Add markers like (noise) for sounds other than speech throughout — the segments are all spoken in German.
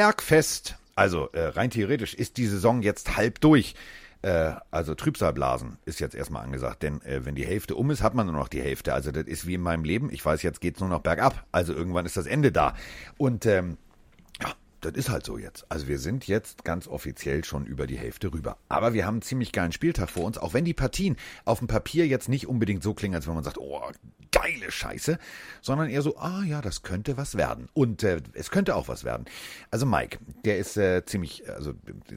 Bergfest. Also äh, rein theoretisch ist die Saison jetzt halb durch. Äh, also Trübsalblasen ist jetzt erstmal angesagt, denn äh, wenn die Hälfte um ist, hat man nur noch die Hälfte. Also das ist wie in meinem Leben. Ich weiß, jetzt geht's nur noch bergab. Also irgendwann ist das Ende da. Und ähm, das ist halt so jetzt. Also wir sind jetzt ganz offiziell schon über die Hälfte rüber. Aber wir haben einen ziemlich geilen Spieltag vor uns, auch wenn die Partien auf dem Papier jetzt nicht unbedingt so klingen, als wenn man sagt, oh, geile Scheiße, sondern eher so, ah ja, das könnte was werden. Und äh, es könnte auch was werden. Also Mike, der ist äh, ziemlich, also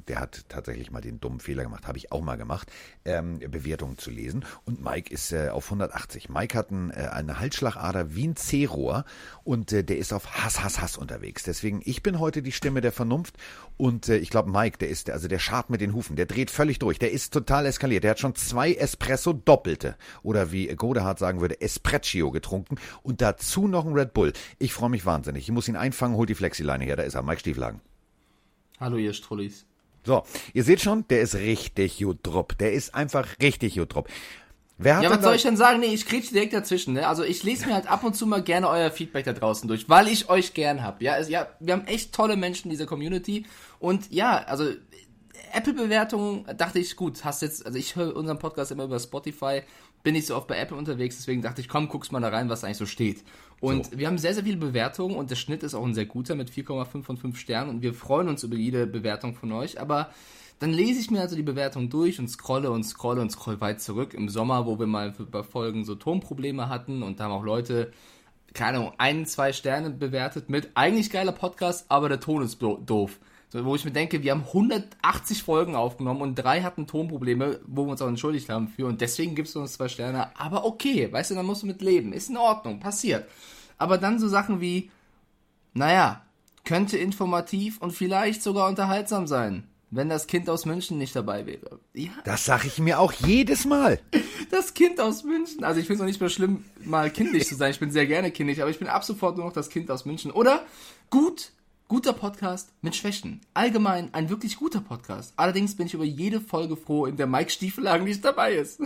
der hat tatsächlich mal den dummen Fehler gemacht, habe ich auch mal gemacht, ähm, Bewertungen zu lesen. Und Mike ist äh, auf 180. Mike hat ein, äh, eine Halsschlagader wie ein C-Rohr und äh, der ist auf Hass, Hass, Hass unterwegs. Deswegen, ich bin heute die Stimme der Vernunft und äh, ich glaube, Mike, der ist, also der schart mit den Hufen, der dreht völlig durch, der ist total eskaliert. Der hat schon zwei Espresso Doppelte oder wie Godehard sagen würde, Espresso getrunken und dazu noch ein Red Bull. Ich freue mich wahnsinnig. Ich muss ihn einfangen, holt die Flexileine her, da ist er, Mike Stieflagen. Hallo ihr Strullis. So, ihr seht schon, der ist richtig drupp. Der ist einfach richtig drupp. Wer hat ja, was soll ich denn sagen? Nee, ich kriege direkt dazwischen. Ne? Also ich lese mir halt ab und zu mal gerne euer Feedback da draußen durch, weil ich euch gern hab. Ja, also, ja, wir haben echt tolle Menschen in dieser Community und ja, also Apple-Bewertungen dachte ich, gut, hast jetzt, also ich höre unseren Podcast immer über Spotify, bin nicht so oft bei Apple unterwegs, deswegen dachte ich, komm, guck's mal da rein, was eigentlich so steht. Und so. wir haben sehr, sehr viele Bewertungen und der Schnitt ist auch ein sehr guter mit 4,5 von 5 Sternen und wir freuen uns über jede Bewertung von euch, aber dann lese ich mir also die Bewertung durch und scrolle und scrolle und scroll weit zurück im Sommer, wo wir mal bei Folgen so Tonprobleme hatten und da haben auch Leute, keine Ahnung, ein, zwei Sterne bewertet mit eigentlich geiler Podcast, aber der Ton ist doof. So, wo ich mir denke, wir haben 180 Folgen aufgenommen und drei hatten Tonprobleme, wo wir uns auch entschuldigt haben für und deswegen gibst du uns zwei Sterne. Aber okay, weißt du, dann musst du mit leben. Ist in Ordnung, passiert. Aber dann so Sachen wie, naja, könnte informativ und vielleicht sogar unterhaltsam sein wenn das Kind aus München nicht dabei wäre. Ja. Das sage ich mir auch jedes Mal. (laughs) Das Kind aus München. Also ich finde es auch nicht mehr schlimm, mal kindlich zu sein. Ich bin sehr gerne kindlich, aber ich bin ab sofort nur noch das Kind aus München. Oder gut, guter Podcast mit Schwächen. Allgemein ein wirklich guter Podcast. Allerdings bin ich über jede Folge froh, in der Mike Stiefelagen nicht dabei ist.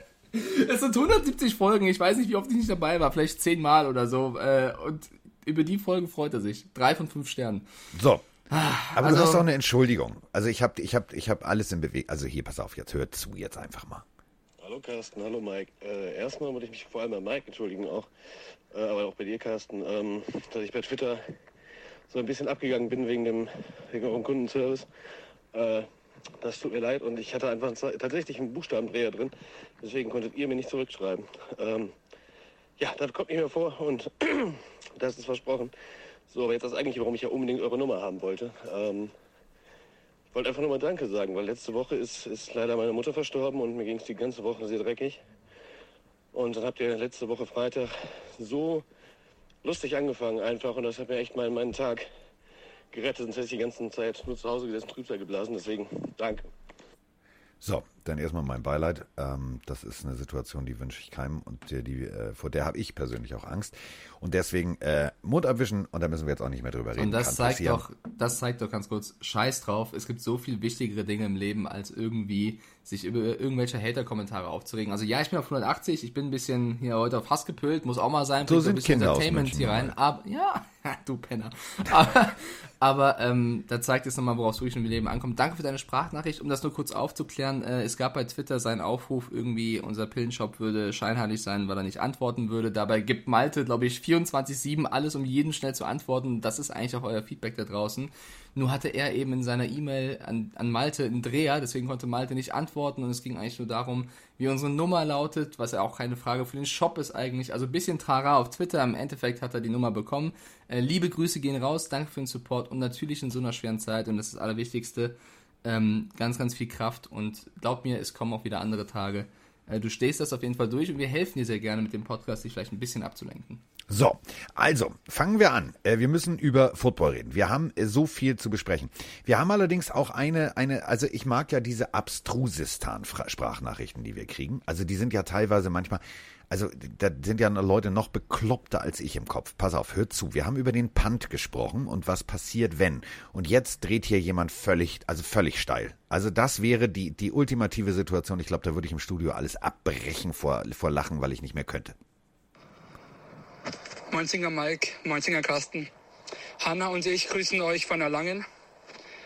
(laughs) es sind 170 Folgen. Ich weiß nicht, wie oft ich nicht dabei war. Vielleicht zehnmal oder so. Äh, und über die Folge freut er sich. Drei von fünf Sternen. So, aber also, du hast auch eine Entschuldigung. Also ich habe ich hab, ich hab alles in Bewegung. Also hier, pass auf, jetzt hört zu, jetzt einfach mal. Hallo Carsten, hallo Mike. Äh, erstmal muss ich mich vor allem bei Mike entschuldigen auch, äh, aber auch bei dir Carsten, ähm, dass ich bei Twitter so ein bisschen abgegangen bin wegen dem wegen eurem Kundenservice. Äh, das tut mir leid und ich hatte einfach tatsächlich einen Buchstabendreher drin, deswegen konntet ihr mir nicht zurückschreiben. Ähm, ja, das kommt nicht mehr vor und (clears throat) das ist versprochen. So, aber jetzt das eigentlich, warum ich ja unbedingt eure Nummer haben wollte. Ähm, ich wollte einfach nur mal Danke sagen, weil letzte Woche ist, ist leider meine Mutter verstorben und mir ging es die ganze Woche sehr dreckig. Und dann habt ihr letzte Woche Freitag so lustig angefangen einfach und das hat mir echt meinen, meinen Tag gerettet. Sonst hätte ich die ganze Zeit nur zu Hause gesessen, Trübsal geblasen. Deswegen danke. So, dann erstmal mein Beileid. Ähm, das ist eine Situation, die wünsche ich keinem und die, die äh, vor der habe ich persönlich auch Angst. Und deswegen äh, Mund abwischen und da müssen wir jetzt auch nicht mehr drüber reden. Und das zeigt doch, das zeigt doch ganz kurz, scheiß drauf, es gibt so viel wichtigere Dinge im Leben, als irgendwie sich über irgendwelche Hater-Kommentare aufzuregen. Also ja, ich bin auf 180, ich bin ein bisschen hier heute auf Hass gepölt, muss auch mal sein, so sind ein bisschen Kinder Entertainment hier rein. Aber ja, (laughs) du Penner. Aber, aber ähm, da zeigt es nochmal, worauf es wirklich im Leben ankommt. Danke für deine Sprachnachricht. Um das nur kurz aufzuklären, äh, es gab bei Twitter seinen Aufruf, irgendwie unser Pillenshop würde scheinheilig sein, weil er nicht antworten würde. Dabei gibt Malte, glaube ich, 24-7 alles, um jeden schnell zu antworten. Das ist eigentlich auch euer Feedback da draußen. Nur hatte er eben in seiner E-Mail an, an Malte einen Dreher, deswegen konnte Malte nicht antworten und es ging eigentlich nur darum, wie unsere Nummer lautet, was ja auch keine Frage für den Shop ist eigentlich. Also ein bisschen Trara auf Twitter, im Endeffekt hat er die Nummer bekommen. Äh, liebe Grüße gehen raus, danke für den Support und natürlich in so einer schweren Zeit und das ist das Allerwichtigste, ähm, ganz, ganz viel Kraft und glaub mir, es kommen auch wieder andere Tage. Äh, du stehst das auf jeden Fall durch und wir helfen dir sehr gerne mit dem Podcast, dich vielleicht ein bisschen abzulenken. So, also fangen wir an. Äh, wir müssen über Football reden. Wir haben äh, so viel zu besprechen. Wir haben allerdings auch eine, eine, also ich mag ja diese Abstrusistan-Sprachnachrichten, die wir kriegen. Also die sind ja teilweise manchmal, also da sind ja Leute noch bekloppter als ich im Kopf. Pass auf, hört zu. Wir haben über den Punt gesprochen und was passiert, wenn. Und jetzt dreht hier jemand völlig, also völlig steil. Also das wäre die, die ultimative Situation. Ich glaube, da würde ich im Studio alles abbrechen vor, vor Lachen, weil ich nicht mehr könnte. Moinzinger Mike, Moinzinger Carsten. Hanna und ich grüßen euch von Erlangen.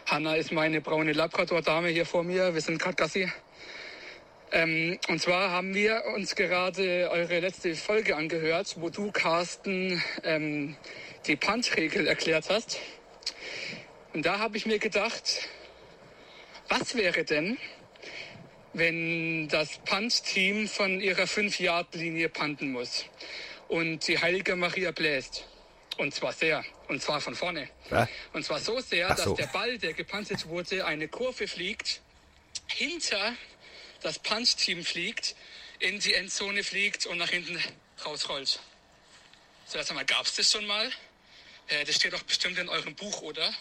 Hanna ist meine braune Labrador-Dame hier vor mir. Wir sind gerade Gassi. Ähm, und zwar haben wir uns gerade eure letzte Folge angehört, wo du, Carsten, ähm, die Punch-Regel erklärt hast. Und da habe ich mir gedacht, was wäre denn, wenn das Punch-Team von ihrer 5-Yard-Linie panten muss und die Heilige Maria bläst? Und zwar sehr. Und zwar von vorne. Ja? Und zwar so sehr, so. dass der Ball, der gepantet wurde, eine Kurve fliegt, hinter das Punch-Team fliegt, in die Endzone fliegt und nach hinten rausrollt. Zuerst einmal, gab es das schon mal? Äh, das steht doch bestimmt in eurem Buch, oder?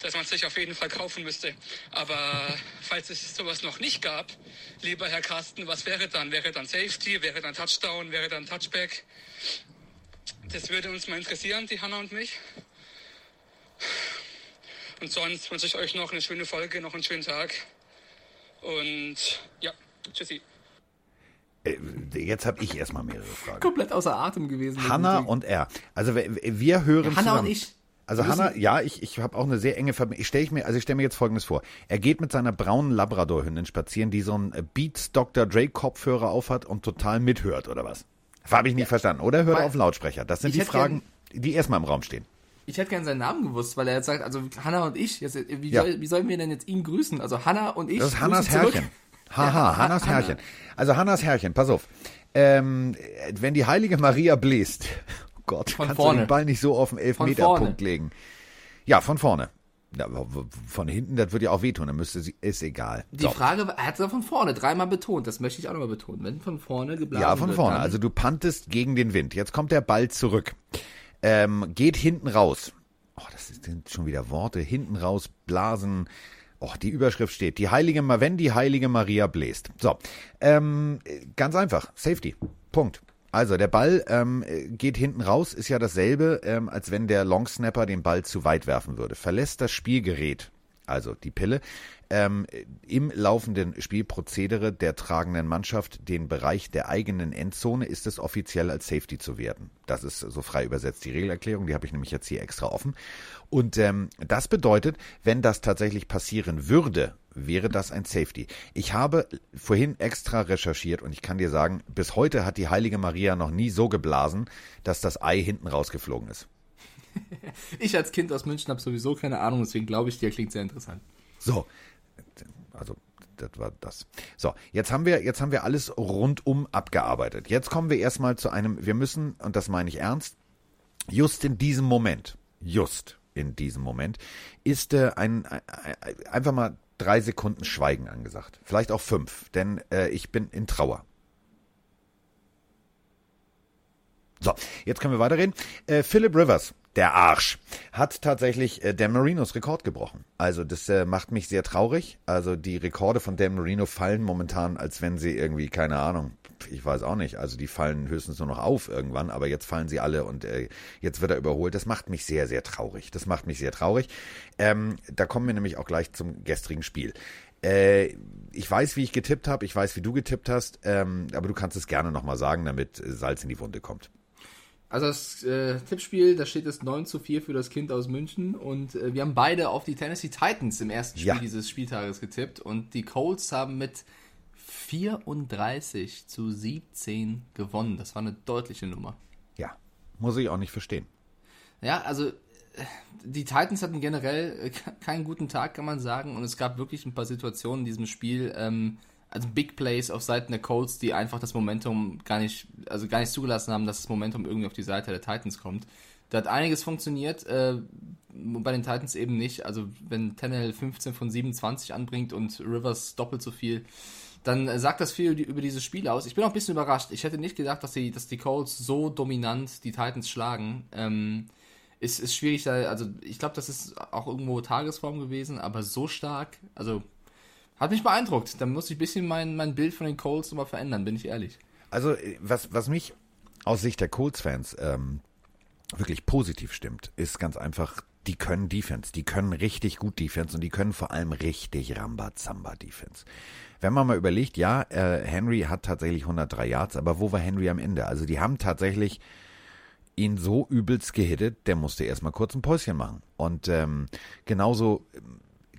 Dass man sich auf jeden Fall kaufen müsste. Aber falls es sowas noch nicht gab, lieber Herr Carsten, was wäre dann? Wäre dann Safety? Wäre dann Touchdown? Wäre dann Touchback? Das würde uns mal interessieren, die Hanna und mich. Und sonst wünsche ich euch noch eine schöne Folge, noch einen schönen Tag. Und ja, tschüssi. Äh, Jetzt habe ich erstmal mehrere Fragen. Komplett außer Atem gewesen. Hanna und er. Also wir, wir hören Ja, Hanna zusammen. und ich. Also Hanna, ja, ich, ich habe auch eine sehr enge Verbindung. Ich stelle ich mir, also ich stelle mir jetzt Folgendes vor: Er geht mit seiner braunen Labrador-Hündin spazieren, die so einen Beats Dr. Dre Kopfhörer aufhat und total mithört oder was? Das habe ich nicht verstanden. Oder hört er Weil- auf Lautsprecher? Das sind die Fragen, die erstmal im Raum stehen. Ich hätte gern seinen Namen gewusst, weil er jetzt sagt, also Hanna und ich, jetzt, wie, Ja. soll, wie sollen wir denn jetzt ihn grüßen? Also Hanna und ich. Das ist Hannas. Herrchen. (laughs) Haha, Ja, Hannas Hanna. Herrchen. Also Hannas Herrchen, pass auf. Ähm, wenn die heilige Maria bläst, oh Gott, Von kannst du vorne. den Ball nicht so auf den Elfmeterpunkt legen. Ja, von vorne. Ja, von hinten, das würde ja auch wehtun, dann müsste sie, ist egal. Die Frage, war- er hat es von vorne dreimal betont, das möchte ich auch nochmal betonen. Wenn von vorne geblasen Ja, von wird, vorne. Also du pantest gegen den Wind. Jetzt kommt der Ball zurück. Ähm, geht hinten raus. Oh, das sind schon wieder Worte. Hinten raus, blasen. Oh, die Überschrift steht. Die heilige, wenn die heilige Maria bläst. So, ähm, ganz einfach. Safety. Punkt. Also der Ball ähm, geht hinten raus, ist ja dasselbe, ähm, als wenn der Longsnapper den Ball zu weit werfen würde. Verlässt das Spielgerät, also die Pille, ähm, im laufenden Spielprozedere der tragenden Mannschaft den Bereich der eigenen Endzone ist es offiziell als Safety zu werten. Das ist so frei übersetzt die Regelerklärung, die habe ich nämlich jetzt hier extra offen. Und ähm, das bedeutet, wenn das tatsächlich passieren würde, wäre das ein Safety. Ich habe vorhin extra recherchiert und ich kann dir sagen, bis heute hat die heilige Maria noch nie so geblasen, dass das Ei hinten rausgeflogen ist. (laughs) Ich als Kind aus München habe sowieso keine Ahnung, deswegen glaube ich dir, klingt sehr interessant. So, also das war das. So, jetzt haben wir jetzt haben wir alles rundum abgearbeitet. Jetzt kommen wir erstmal zu einem wir müssen und das meine ich ernst, just in diesem Moment, just in diesem Moment ist äh, ein, ein, ein einfach mal drei Sekunden Schweigen angesagt. Vielleicht auch fünf, denn äh, ich bin in Trauer. So, jetzt können wir weiterreden. Äh, Philip Rivers, der Arsch, hat tatsächlich äh, Dan Marinos Rekord gebrochen. Also das äh, macht mich sehr traurig. Also die Rekorde von Dan Marino fallen momentan, als wenn sie irgendwie, keine Ahnung, ich weiß auch nicht, also die fallen höchstens nur noch auf irgendwann, aber jetzt fallen sie alle und äh, jetzt wird er überholt. Das macht mich sehr, sehr traurig. Das macht mich sehr traurig. Ähm, da kommen wir nämlich auch gleich zum gestrigen Spiel. Äh, ich weiß, wie ich getippt habe, ich weiß, wie du getippt hast, ähm, aber du kannst es gerne nochmal sagen, damit äh, Salz in die Wunde kommt. Also das äh, Tippspiel, da steht es 9 zu 4 für das Kind aus München und äh, wir haben beide auf die Tennessee Titans im ersten Spiel Ja. dieses Spieltages getippt und die Colts haben mit 34 zu 17 gewonnen. Das war eine deutliche Nummer. Ja, muss ich auch nicht verstehen. Ja, also äh, die Titans hatten generell äh, ke- keinen guten Tag, kann man sagen. Und es gab wirklich ein paar Situationen in diesem Spiel, ähm, also Big Plays auf Seiten der Colts, die einfach das Momentum gar nicht, also gar nicht zugelassen haben, dass das Momentum irgendwie auf die Seite der Titans kommt. Da hat einiges funktioniert, äh, bei den Titans eben nicht. Also wenn Tannehill 15 von 27 anbringt und Rivers doppelt so viel, dann äh, sagt das viel über dieses Spiel aus. Ich bin auch ein bisschen überrascht. Ich hätte nicht gedacht, dass die, dass die Colts so dominant die Titans schlagen. Ähm, ist, ist schwierig also ich glaube, das ist auch irgendwo Tagesform gewesen, aber so stark, also hat mich beeindruckt. Da muss ich ein bisschen mein, mein Bild von den Colts nochmal verändern, bin ich ehrlich. Also, äh, was, was mich aus Sicht der Colts-Fans ähm, wirklich positiv stimmt, ist ganz einfach, die können Defense, die können richtig gut Defense und die können vor allem richtig Rambazamba-Defense. Wenn man mal überlegt, ja, äh, Henry hat tatsächlich 103 Yards, aber wo war Henry am Ende? Also die haben tatsächlich ihn so übelst gehittet, der musste erstmal kurz ein Päuschen machen. Und ähm, genauso,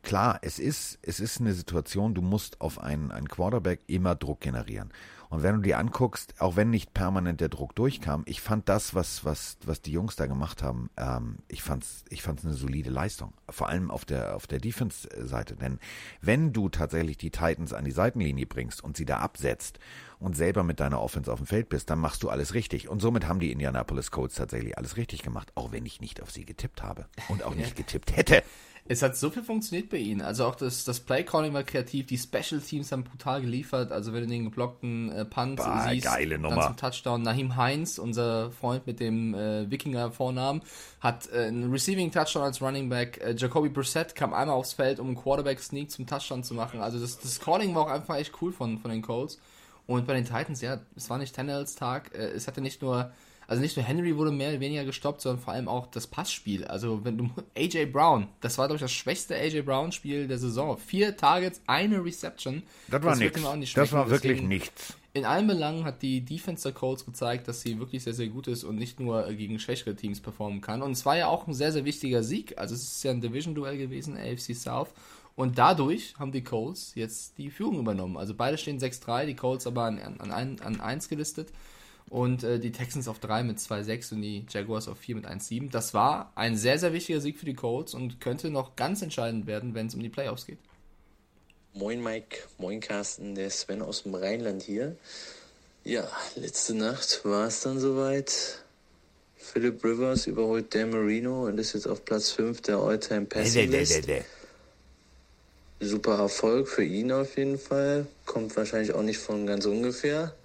klar, es ist, es ist eine Situation, du musst auf einen, einen Quarterback immer Druck generieren. Und wenn du dir anguckst, auch wenn nicht permanent der Druck durchkam, ich fand das, was, was, was die Jungs da gemacht haben, ähm, ich fand's, ich fand's eine solide Leistung. Vor allem auf der, auf der Defense-Seite. Denn wenn du tatsächlich die Titans an die Seitenlinie bringst und sie da absetzt und selber mit deiner Offense auf dem Feld bist, dann machst du alles richtig. Und somit haben die Indianapolis Colts tatsächlich alles richtig gemacht, auch wenn ich nicht auf sie getippt habe und auch nicht (laughs) getippt hätte. Es hat so viel funktioniert bei ihnen. Also auch das, das Play-Calling war kreativ, die Special Teams haben brutal geliefert. Also wenn du den geblockten äh, Punt bah, siehst, geile Nummer. dann zum Touchdown. Nahim Heinz, unser Freund mit dem äh, Wikinger-Vornamen, hat äh, einen Receiving-Touchdown als Running Back. Äh, Jacoby Brissett kam einmal aufs Feld, um einen Quarterback-Sneak zum Touchdown zu machen. Also das, das Calling war auch einfach echt cool von, von den Colts. Und bei den Titans, ja, es war nicht Tannehills Tag. Äh, es hatte nicht nur also nicht nur Henry wurde mehr oder weniger gestoppt, sondern vor allem auch das Passspiel. Also wenn du (laughs) AJ Brown, das war glaube ich das schwächste AJ Brown Spiel der Saison. Vier Targets, eine Reception. Das war nichts. Das war wirklich Deswegen, nichts. In allen Belangen hat die Defense der Colts gezeigt, dass sie wirklich sehr, sehr gut ist und nicht nur gegen schwächere Teams performen kann. Und es war ja auch ein sehr, sehr wichtiger Sieg. Also es ist ja ein Division-Duell gewesen, AFC South. Und dadurch haben die Colts jetzt die Führung übernommen. Also beide stehen 6-3, die Colts aber an, an, an 1 gelistet und äh, die Texans auf 3 mit 2-6 und die Jaguars auf 4 mit 1-7. Das war ein sehr, sehr wichtiger Sieg für die Colts und könnte noch ganz entscheidend werden, wenn es um die Playoffs geht. Moin Mike, moin Carsten, der Sven aus dem Rheinland hier. Ja, letzte Nacht war es dann soweit. Philip Rivers überholt Dan Marino und ist jetzt auf Platz 5 der All-Time Passing List. Super Erfolg für ihn auf jeden Fall. Kommt wahrscheinlich auch nicht von ganz ungefähr.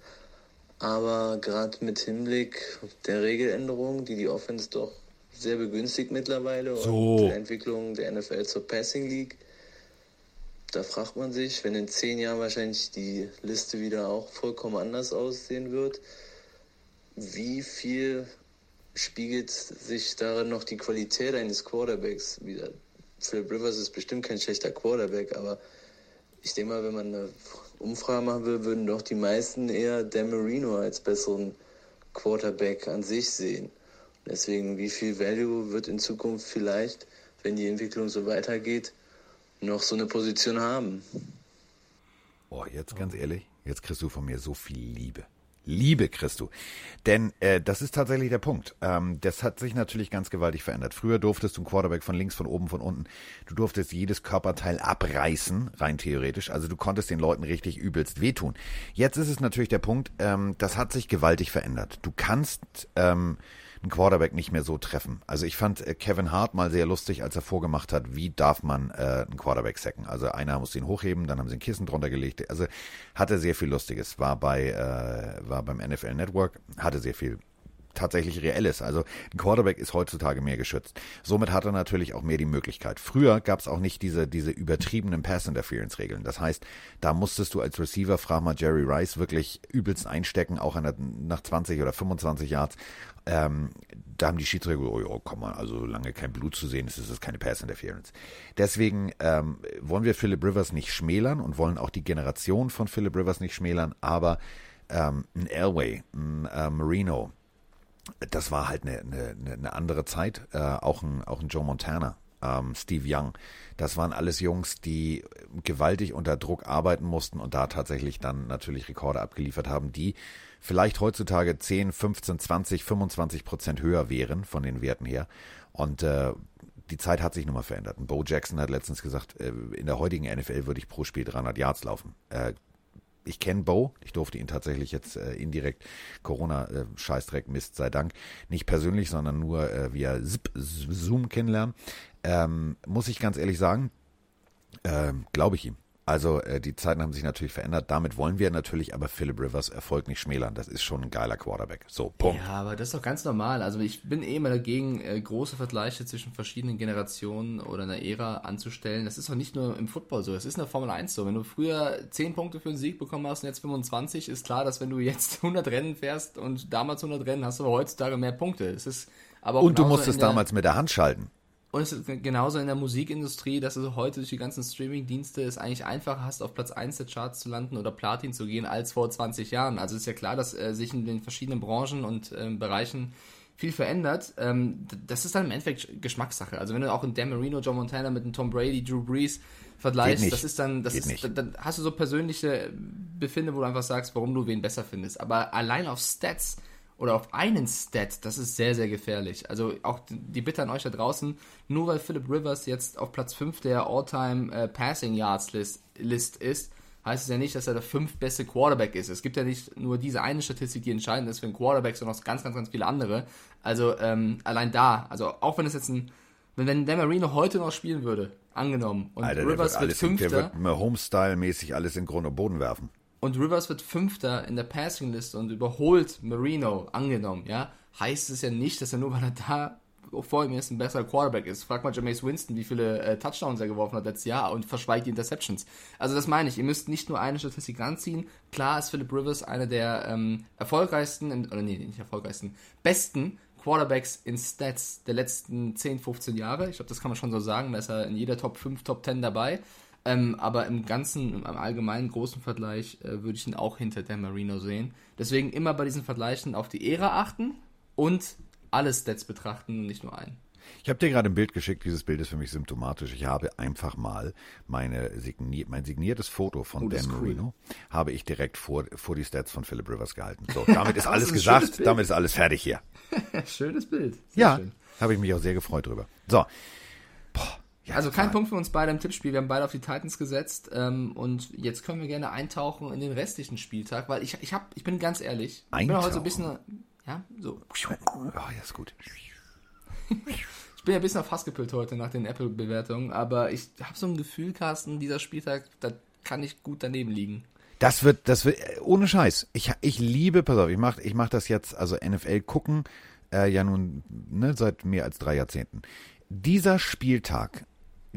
Aber gerade mit Hinblick der Regeländerung, die die Offense doch sehr begünstigt mittlerweile so. und der Entwicklung der NFL zur Passing League, da fragt man sich, wenn in zehn Jahren wahrscheinlich die Liste wieder auch vollkommen anders aussehen wird, wie viel spiegelt sich darin noch die Qualität eines Quarterbacks wieder? Philip Rivers ist bestimmt kein schlechter Quarterback, aber ich denke mal, wenn man eine Umfrage machen will, würden doch die meisten eher Dan Marino als besseren Quarterback an sich sehen. Deswegen, wie viel Value wird in Zukunft vielleicht, wenn die Entwicklung so weitergeht, noch so eine Position haben? Boah, jetzt ganz ehrlich, jetzt kriegst du von mir so viel Liebe. Liebe du. Denn äh, das ist tatsächlich der Punkt. Ähm, das hat sich natürlich ganz gewaltig verändert. Früher durftest du einen Quarterback von links, von oben, von unten, du durftest jedes Körperteil abreißen, rein theoretisch. Also du konntest den Leuten richtig übelst wehtun. Jetzt ist es natürlich der Punkt, ähm, das hat sich gewaltig verändert. Du kannst ähm, einen Quarterback nicht mehr so treffen. Also ich fand äh, Kevin Hart mal sehr lustig, als er vorgemacht hat, wie darf man äh, einen Quarterback sacken. Also einer muss ihn hochheben, dann haben sie ein Kissen drunter gelegt. Also hatte sehr viel Lustiges. War bei äh, war beim NFL Network, hatte sehr viel tatsächlich reelles. Also ein Quarterback ist heutzutage mehr geschützt. Somit hat er natürlich auch mehr die Möglichkeit. Früher gab es auch nicht diese, diese übertriebenen Pass-Interference-Regeln. Das heißt, da musstest du als Receiver, frag mal Jerry Rice, wirklich übelst einstecken, auch der, nach 20 oder 25 Yards. Ähm, da haben die Schiedsrichter oh, oh, komm mal, also solange kein Blut zu sehen ist, ist es keine Pass-Interference. Deswegen ähm, wollen wir Philip Rivers nicht schmälern und wollen auch die Generation von Philip Rivers nicht schmälern, aber ähm, ein Elway, ein äh, Marino, das war halt eine, eine, eine andere Zeit. Äh, auch, ein, auch ein Joe Montana, ähm, Steve Young. Das waren alles Jungs, die gewaltig unter Druck arbeiten mussten und da tatsächlich dann natürlich Rekorde abgeliefert haben, die vielleicht heutzutage 10, 15, 20, 25 Prozent höher wären von den Werten her. Und äh, die Zeit hat sich nun mal verändert. Bo Jackson hat letztens gesagt, äh, in der heutigen NFL würde ich pro Spiel 300 Yards laufen. Ich kenne Bo, ich durfte ihn tatsächlich jetzt äh, indirekt Corona-Scheißdreck, äh, Mist sei Dank, nicht persönlich, sondern nur äh, via Zip, Zoom kennenlernen. Ähm, muss ich ganz ehrlich sagen, äh, glaube ich ihm. Also äh, die Zeiten haben sich natürlich verändert. Damit wollen wir natürlich aber Philip Rivers Erfolg nicht schmälern. Das ist schon ein geiler Quarterback. So, Punkt. Ja, aber das ist doch ganz normal. Also ich bin eh immer dagegen, äh, große Vergleiche zwischen verschiedenen Generationen oder einer Ära anzustellen. Das ist doch nicht nur im Football so. Das ist in der Formel 1 so. Wenn du früher 10 Punkte für einen Sieg bekommen hast und jetzt 25, ist klar, dass wenn du jetzt (laughs) 100 Rennen fährst und damals 100 Rennen, hast du aber heutzutage mehr Punkte. Es ist aber und du musstest damals mit der Hand schalten. Und es ist genauso in der Musikindustrie, dass du heute durch die ganzen Streaming-Dienste es eigentlich einfacher hast, auf Platz 1 der Charts zu landen oder Platin zu gehen, als vor 20 Jahren. Also ist ja klar, dass äh, sich in den verschiedenen Branchen und äh, Bereichen viel verändert. Ähm, das ist dann im Endeffekt Geschmackssache. Also wenn du auch in Dan Marino, John Montana mit einem Tom Brady, Drew Brees vergleichst, das ist dann, das Geht ist, dann, dann hast du so persönliche Befinde, wo du einfach sagst, warum du wen besser findest. Aber allein auf Stats oder auf einen Stat, das ist sehr, sehr gefährlich. Also auch die Bitte an euch da draußen, nur weil Philip Rivers jetzt auf Platz 5 der All-Time äh, Passing Yards List, List ist, heißt es ja nicht, dass er der fünf beste Quarterback ist. Es gibt ja nicht nur diese eine Statistik, die entscheidend ist für einen Quarterback, sondern auch ganz, ganz, ganz viele andere. Also ähm, allein da, also auch wenn es jetzt ein, wenn, wenn Dan Marino heute noch spielen würde, angenommen, und Alter, Rivers wird, alles, Fünfter. Der wird Homestyle-mäßig alles in Grund und Boden werfen. Und Rivers wird Fünfter in der Passing-Liste und überholt Marino, angenommen, ja, heißt es ja nicht, dass er nur, weil er da vor ihm ist, ein besserer Quarterback ist. Frag mal Jameis Winston, wie viele äh, Touchdowns er geworfen hat letztes Jahr und verschweigt die Interceptions. Also das meine ich, ihr müsst nicht nur eine Statistik ranziehen. Klar ist Philip Rivers einer der ähm, erfolgreichsten, oder nee, nicht erfolgreichsten, besten Quarterbacks in Stats der letzten 10, 15 Jahre. Ich glaube, das kann man schon so sagen. Da ist er in jeder Top 5, Top 10 dabei. Ähm, aber im ganzen, im allgemeinen großen Vergleich äh, würde ich ihn auch hinter Dan Marino sehen. Deswegen immer bei diesen Vergleichen auf die Ära achten und alle Stats betrachten, nicht nur einen. Ich habe dir gerade ein Bild geschickt, dieses Bild ist für mich symptomatisch. Ich habe einfach mal meine signier mein signiertes Foto von oh, Dan Marino cool. habe ich direkt vor, vor die Stats von Philip Rivers gehalten. So, (laughs) damit ist alles ist gesagt, damit ist alles fertig hier. (laughs) schönes Bild. Sehr ja, habe ich mich auch sehr gefreut drüber. So. Boah, ja, also kein Punkt für uns beide im Tippspiel. Wir haben beide auf die Titans gesetzt ähm, und jetzt können wir gerne eintauchen in den restlichen Spieltag, weil ich, ich, hab, ich bin ganz ehrlich, eintauchen. ich bin heute so ein bisschen ja, so. Oh, ja, ist gut. ich bin ja ein bisschen auf Hass gepült heute nach den Apple-Bewertungen, aber ich habe so ein Gefühl, Carsten, dieser Spieltag, da kann ich gut daneben liegen. Das wird, das wird, ohne Scheiß. Ich, ich liebe, pass auf, ich mach, ich mach das jetzt, also NFL gucken, äh, ja nun, ne, seit mehr als drei Jahrzehnten. Dieser Spieltag,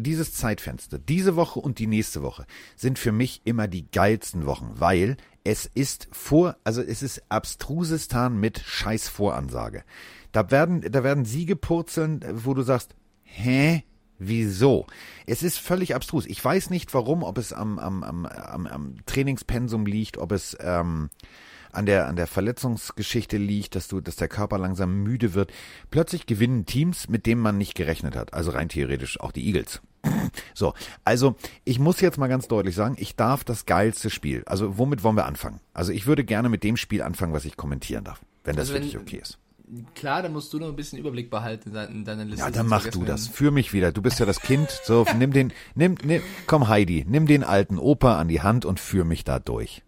dieses Zeitfenster, diese Woche und die nächste Woche sind für mich immer die geilsten Wochen, weil es ist vor, also es ist Abstrusistan mit Scheißvoransage. Da werden, da werden Siege purzeln, wo du sagst, hä? Wieso? Es ist völlig abstrus. Ich weiß nicht warum, ob es am, am, am, am, am Trainingspensum liegt, ob es ähm, an der, an der Verletzungsgeschichte liegt, dass du, dass der Körper langsam müde wird. Plötzlich gewinnen Teams, mit denen man nicht gerechnet hat. Also rein theoretisch auch die Eagles. So, also ich muss jetzt mal ganz deutlich sagen, ich darf das geilste Spiel. Also womit wollen wir anfangen? Also ich würde gerne mit dem Spiel anfangen, was ich kommentieren darf, wenn das also wenn, wirklich okay ist. Klar, dann musst du noch ein bisschen Überblick behalten in deiner Liste. Ja, dann mach du das. Für mich wieder. Du bist ja das Kind. So, nimm den, nimm, nimm, komm Heidi, nimm den alten Opa an die Hand und führ mich da durch.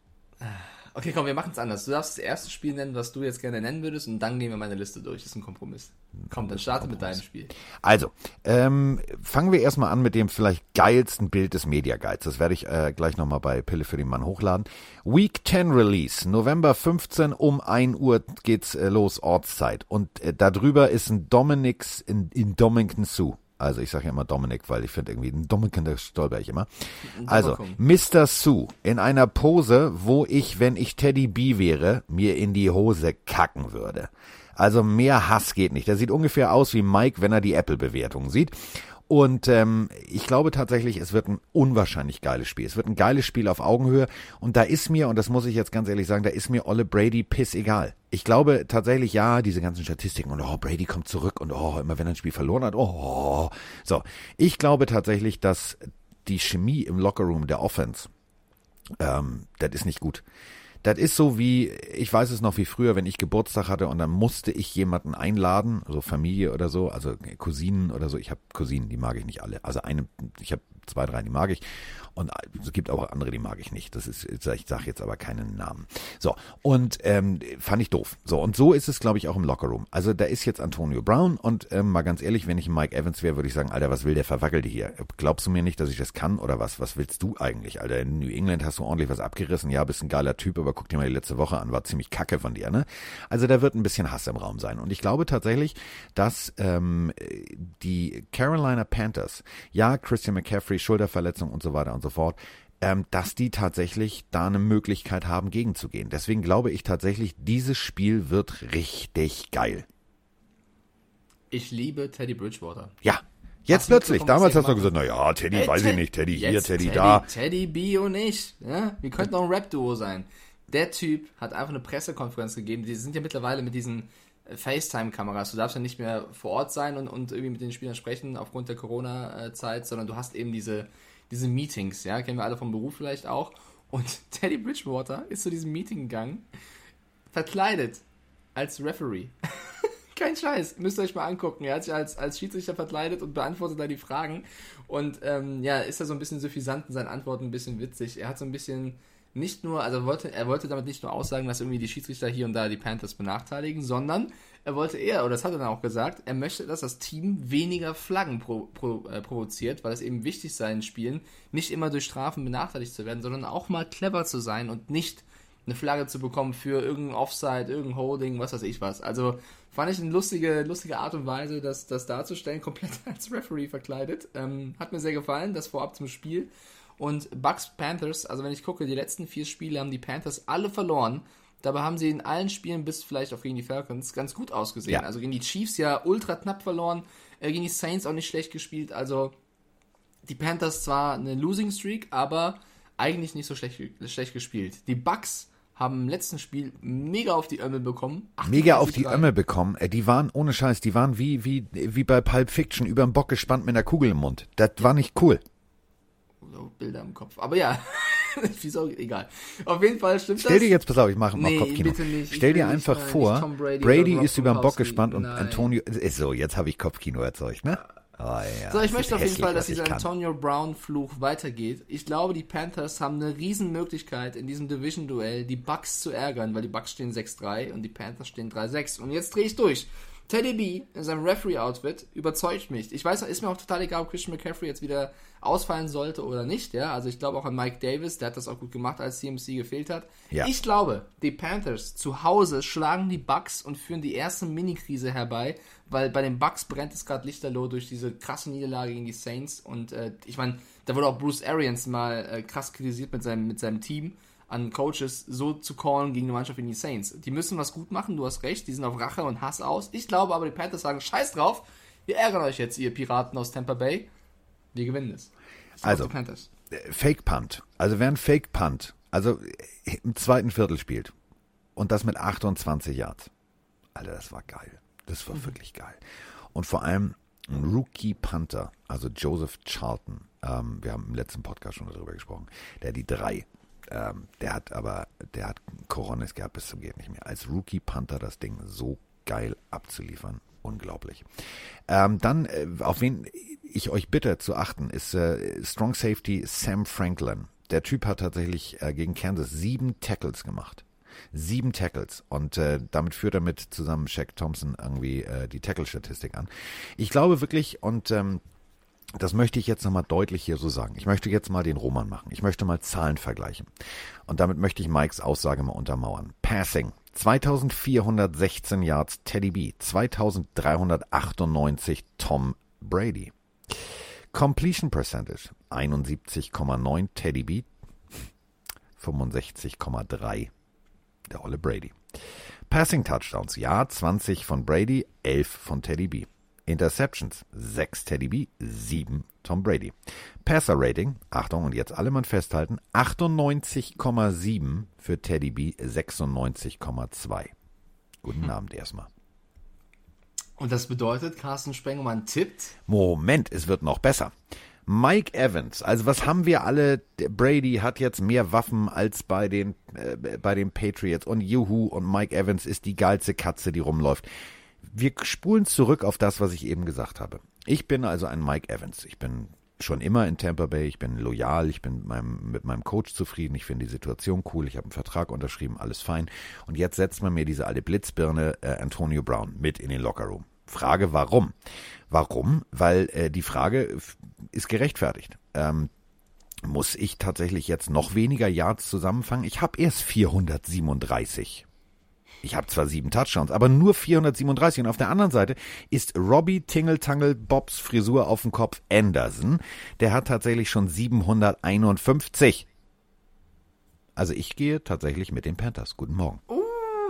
Okay, komm, wir machen es anders. Du darfst das erste Spiel nennen, was du jetzt gerne nennen würdest, und dann gehen wir meine Liste durch. Das ist ein Kompromiss. Komm, dann starte mit deinem Spiel. Also, ähm, fangen wir erstmal an mit dem vielleicht geilsten Bild des Media Guides. Das werde ich äh, gleich nochmal bei Pille für den Mann hochladen. Week 10 Release, November 15 um 1 Uhr geht's äh, los, Ortszeit. Und äh, darüber ist ein Dominic's in, in Domington Sue. Also ich sage ja immer Dominik, weil ich finde irgendwie ein Dominican, da stolper ich immer. Also Mr. Sue in einer Pose, wo ich, wenn ich Teddy B wäre, mir in die Hose kacken würde. Also mehr Hass geht nicht. Der sieht ungefähr aus wie Mike, wenn er die Apple-Bewertung sieht. Und ähm, ich glaube tatsächlich, es wird ein unwahrscheinlich geiles Spiel. Es wird ein geiles Spiel auf Augenhöhe. Und da ist mir, und das muss ich jetzt ganz ehrlich sagen, da ist mir Olle Brady piss egal. Ich glaube tatsächlich, ja, diese ganzen Statistiken und oh, Brady kommt zurück und oh, immer wenn er ein Spiel verloren hat, oh. So, ich glaube tatsächlich, dass die Chemie im Lockerroom der Offense, ähm, das ist nicht gut. Das ist so wie, ich weiß es noch wie früher, wenn ich Geburtstag hatte und dann musste ich jemanden einladen, so Familie oder so, also Cousinen oder so. Ich habe Cousinen, die mag ich nicht alle. Also eine, ich habe zwei, drei, die mag ich. Und es gibt auch andere, die mag ich nicht. Das ist, ich sage jetzt aber keinen Namen. So, und ähm, fand ich doof. So, und so ist es, glaube ich, auch im Lockerroom. Also da ist jetzt Antonio Brown und ähm, mal ganz ehrlich, wenn ich Mike Evans wäre, würde ich sagen, Alter, was will der Verwackelte hier? Glaubst du mir nicht, dass ich das kann oder was? Was willst du eigentlich, Alter? In New England hast du ordentlich was abgerissen. Ja, bist ein geiler Typ, aber guck dir mal die letzte Woche an. War ziemlich kacke von dir, ne? Also da wird ein bisschen Hass im Raum sein. Und ich glaube tatsächlich, dass ähm, die Carolina Panthers, ja, Christian McCaffrey, Schulterverletzung und so weiter und so fort, ähm, dass die tatsächlich da eine Möglichkeit haben, gegenzugehen. Deswegen glaube ich tatsächlich, dieses Spiel wird richtig geil. Ich liebe Teddy Bridgewater. Ja, Jetzt plötzlich. Damals hast du gesagt, na ja, Teddy, hey, weiß ich nicht, Teddy hier, Teddy, Teddy, da. Teddy B und ich. Ja? Wir könnten auch ein Rap-Duo sein. Der Typ hat einfach eine Pressekonferenz gegeben. Die sind ja mittlerweile mit diesen FaceTime-Kameras. Du darfst ja nicht mehr vor Ort sein und, und irgendwie mit den Spielern sprechen aufgrund der Corona-Zeit, sondern du hast eben diese, diese Meetings, ja, kennen wir alle vom Beruf vielleicht auch. Und (laughs) Teddy Bridgewater ist zu diesem Meeting gegangen, verkleidet als Referee. (laughs) Kein Scheiß, müsst ihr euch mal angucken. Er hat sich als, als Schiedsrichter verkleidet und beantwortet da die Fragen. Und ähm, ja, ist da so ein bisschen suffisant in seinen Antworten, ein bisschen witzig. Er hat so ein bisschen nicht nur, also wollte, er wollte damit nicht nur aussagen, dass irgendwie die Schiedsrichter hier und da die Panthers benachteiligen, sondern er wollte eher, oder das hat er dann auch gesagt, er möchte, dass das Team weniger Flaggen pro, pro, äh, provoziert, weil es eben wichtig sei in Spielen, nicht immer durch Strafen benachteiligt zu werden, sondern auch mal clever zu sein und nicht eine Flagge zu bekommen für irgendein Offside, irgendein Holding, was weiß ich was. Also fand ich eine lustige, lustige Art und Weise, das, das darzustellen, komplett (laughs) als Referee verkleidet. Ähm, hat mir sehr gefallen, das vorab zum Spiel. Und Bucks Panthers, also wenn ich gucke, die letzten vier Spiele haben die Panthers alle verloren. Dabei haben sie in allen Spielen, bis vielleicht auch gegen die Falcons, ganz gut ausgesehen. Ja. Also gegen die Chiefs ja ultra knapp verloren, äh, gegen die Saints auch nicht schlecht gespielt. Also die Panthers zwar eine Losing Streak, aber eigentlich nicht so schlecht, schlecht gespielt. Die Bucks haben im letzten Spiel mega auf die Ömme bekommen. Mega auf die Ömme bekommen. Äh, die waren, ohne Scheiß, die waren wie, wie, wie bei Pulp Fiction über den Bock gespannt mit einer Kugel im Mund. Das war nicht cool so Bilder im Kopf. Aber ja, (laughs) wieso, egal. Auf jeden Fall stimmt Stell das. dir jetzt, pass auf, ich mache mal nee, Kopfkino. Bitte nicht. Stell dir einfach nicht, vor, Brady, Brady ist über den Bock gespannt und Nein. Antonio, ist so, jetzt habe ich Kopfkino erzeugt, ne? Oh, ja, so, ich möchte auf jeden Fall, dass dieser Antonio Brown-Fluch weitergeht. Ich glaube, die Panthers haben eine Riesenmöglichkeit, in diesem Division-Duell die Bucks zu ärgern, weil die Bucks stehen 6-3 und die Panthers stehen 3-6. Und jetzt drehe ich durch. Teddy B in seinem Referee-Outfit überzeugt mich. Ich weiß, ist mir auch total egal, ob Christian McCaffrey jetzt wieder ausfallen sollte oder nicht. Ja, also ich glaube auch an Mike Davis, der hat das auch gut gemacht, als CMC gefehlt hat. Ja. Ich glaube, die Panthers zu Hause schlagen die Bucks und führen die erste Mini-Krise herbei, weil bei den Bucks brennt es gerade lichterloh durch diese krasse Niederlage gegen die Saints. Und äh, ich meine, da wurde auch Bruce Arians mal äh, krass kritisiert mit seinem, mit seinem Team an Coaches so zu callen gegen eine Mannschaft wie die Saints. Die müssen was gut machen, du hast recht, die sind auf Rache und Hass aus. Ich glaube aber, die Panthers sagen, scheiß drauf, wir ärgern euch jetzt, ihr Piraten aus Tampa Bay. Wir gewinnen es. Also, äh, Fake Punt. Also wer ein Fake Punt, also äh, im zweiten Viertel spielt und das mit 28 Yards. Alter, das war geil. Das war mhm. wirklich geil. Und vor allem ein Rookie Punter, also Joseph Charlton. Ähm, wir haben im letzten Podcast schon darüber gesprochen. Der die drei ähm, der hat aber, der hat Coronis gehabt bis zum geht nicht mehr. Als Rookie Panther das Ding so geil abzuliefern, unglaublich. Ähm, dann, äh, auf wen ich euch bitte zu achten, ist äh, Strong Safety Sam Franklin. Der Typ hat tatsächlich äh, gegen Kansas sieben Tackles gemacht. Sieben Tackles und äh, damit führt er mit zusammen Shaq Thompson irgendwie äh, die Tackle-Statistik an. Ich glaube wirklich und ähm, das möchte ich jetzt nochmal deutlich hier so sagen. Ich möchte jetzt mal den Roman machen. Ich möchte mal Zahlen vergleichen. Und damit möchte ich Mikes Aussage mal untermauern. Passing. 2416 Yards Teddy B. 2398 Tom Brady. Completion Percentage. 71,9 Teddy B. 65,3 der Olle Brady. Passing Touchdowns. Ja, 20 von Brady, 11 von Teddy B. Interceptions 6 Teddy B, 7 Tom Brady. Passer Rating, Achtung und jetzt alle mal festhalten, 98,7 für Teddy B, 96,2. Guten hm. Abend erstmal. Und das bedeutet, Carsten Spengemann tippt? Moment, es wird noch besser. Mike Evans, also was haben wir alle? Brady hat jetzt mehr Waffen als bei den, äh, bei den Patriots und Juhu und Mike Evans ist die geilste Katze, die rumläuft wir spulen zurück auf das, was ich eben gesagt habe. Ich bin also ein Mike Evans. Ich bin schon immer in Tampa Bay. Ich bin loyal. Ich bin mit meinem, mit meinem Coach zufrieden. Ich finde die Situation cool. Ich habe einen Vertrag unterschrieben. Alles fein. Und jetzt setzt man mir diese alte Blitzbirne äh, Antonio Brown mit in den Lockerroom. Frage, warum? Warum? Weil äh, die Frage ist gerechtfertigt. Ähm, muss ich tatsächlich jetzt noch weniger Yards zusammenfangen? Ich habe erst 437. Ich habe zwar sieben Touchdowns, aber nur 437. Und auf der anderen Seite ist Robbie Tingle Tangle Bobs Frisur auf dem Kopf Anderson. Der hat tatsächlich schon 751. Also ich gehe tatsächlich mit den Panthers. Guten Morgen. Oh,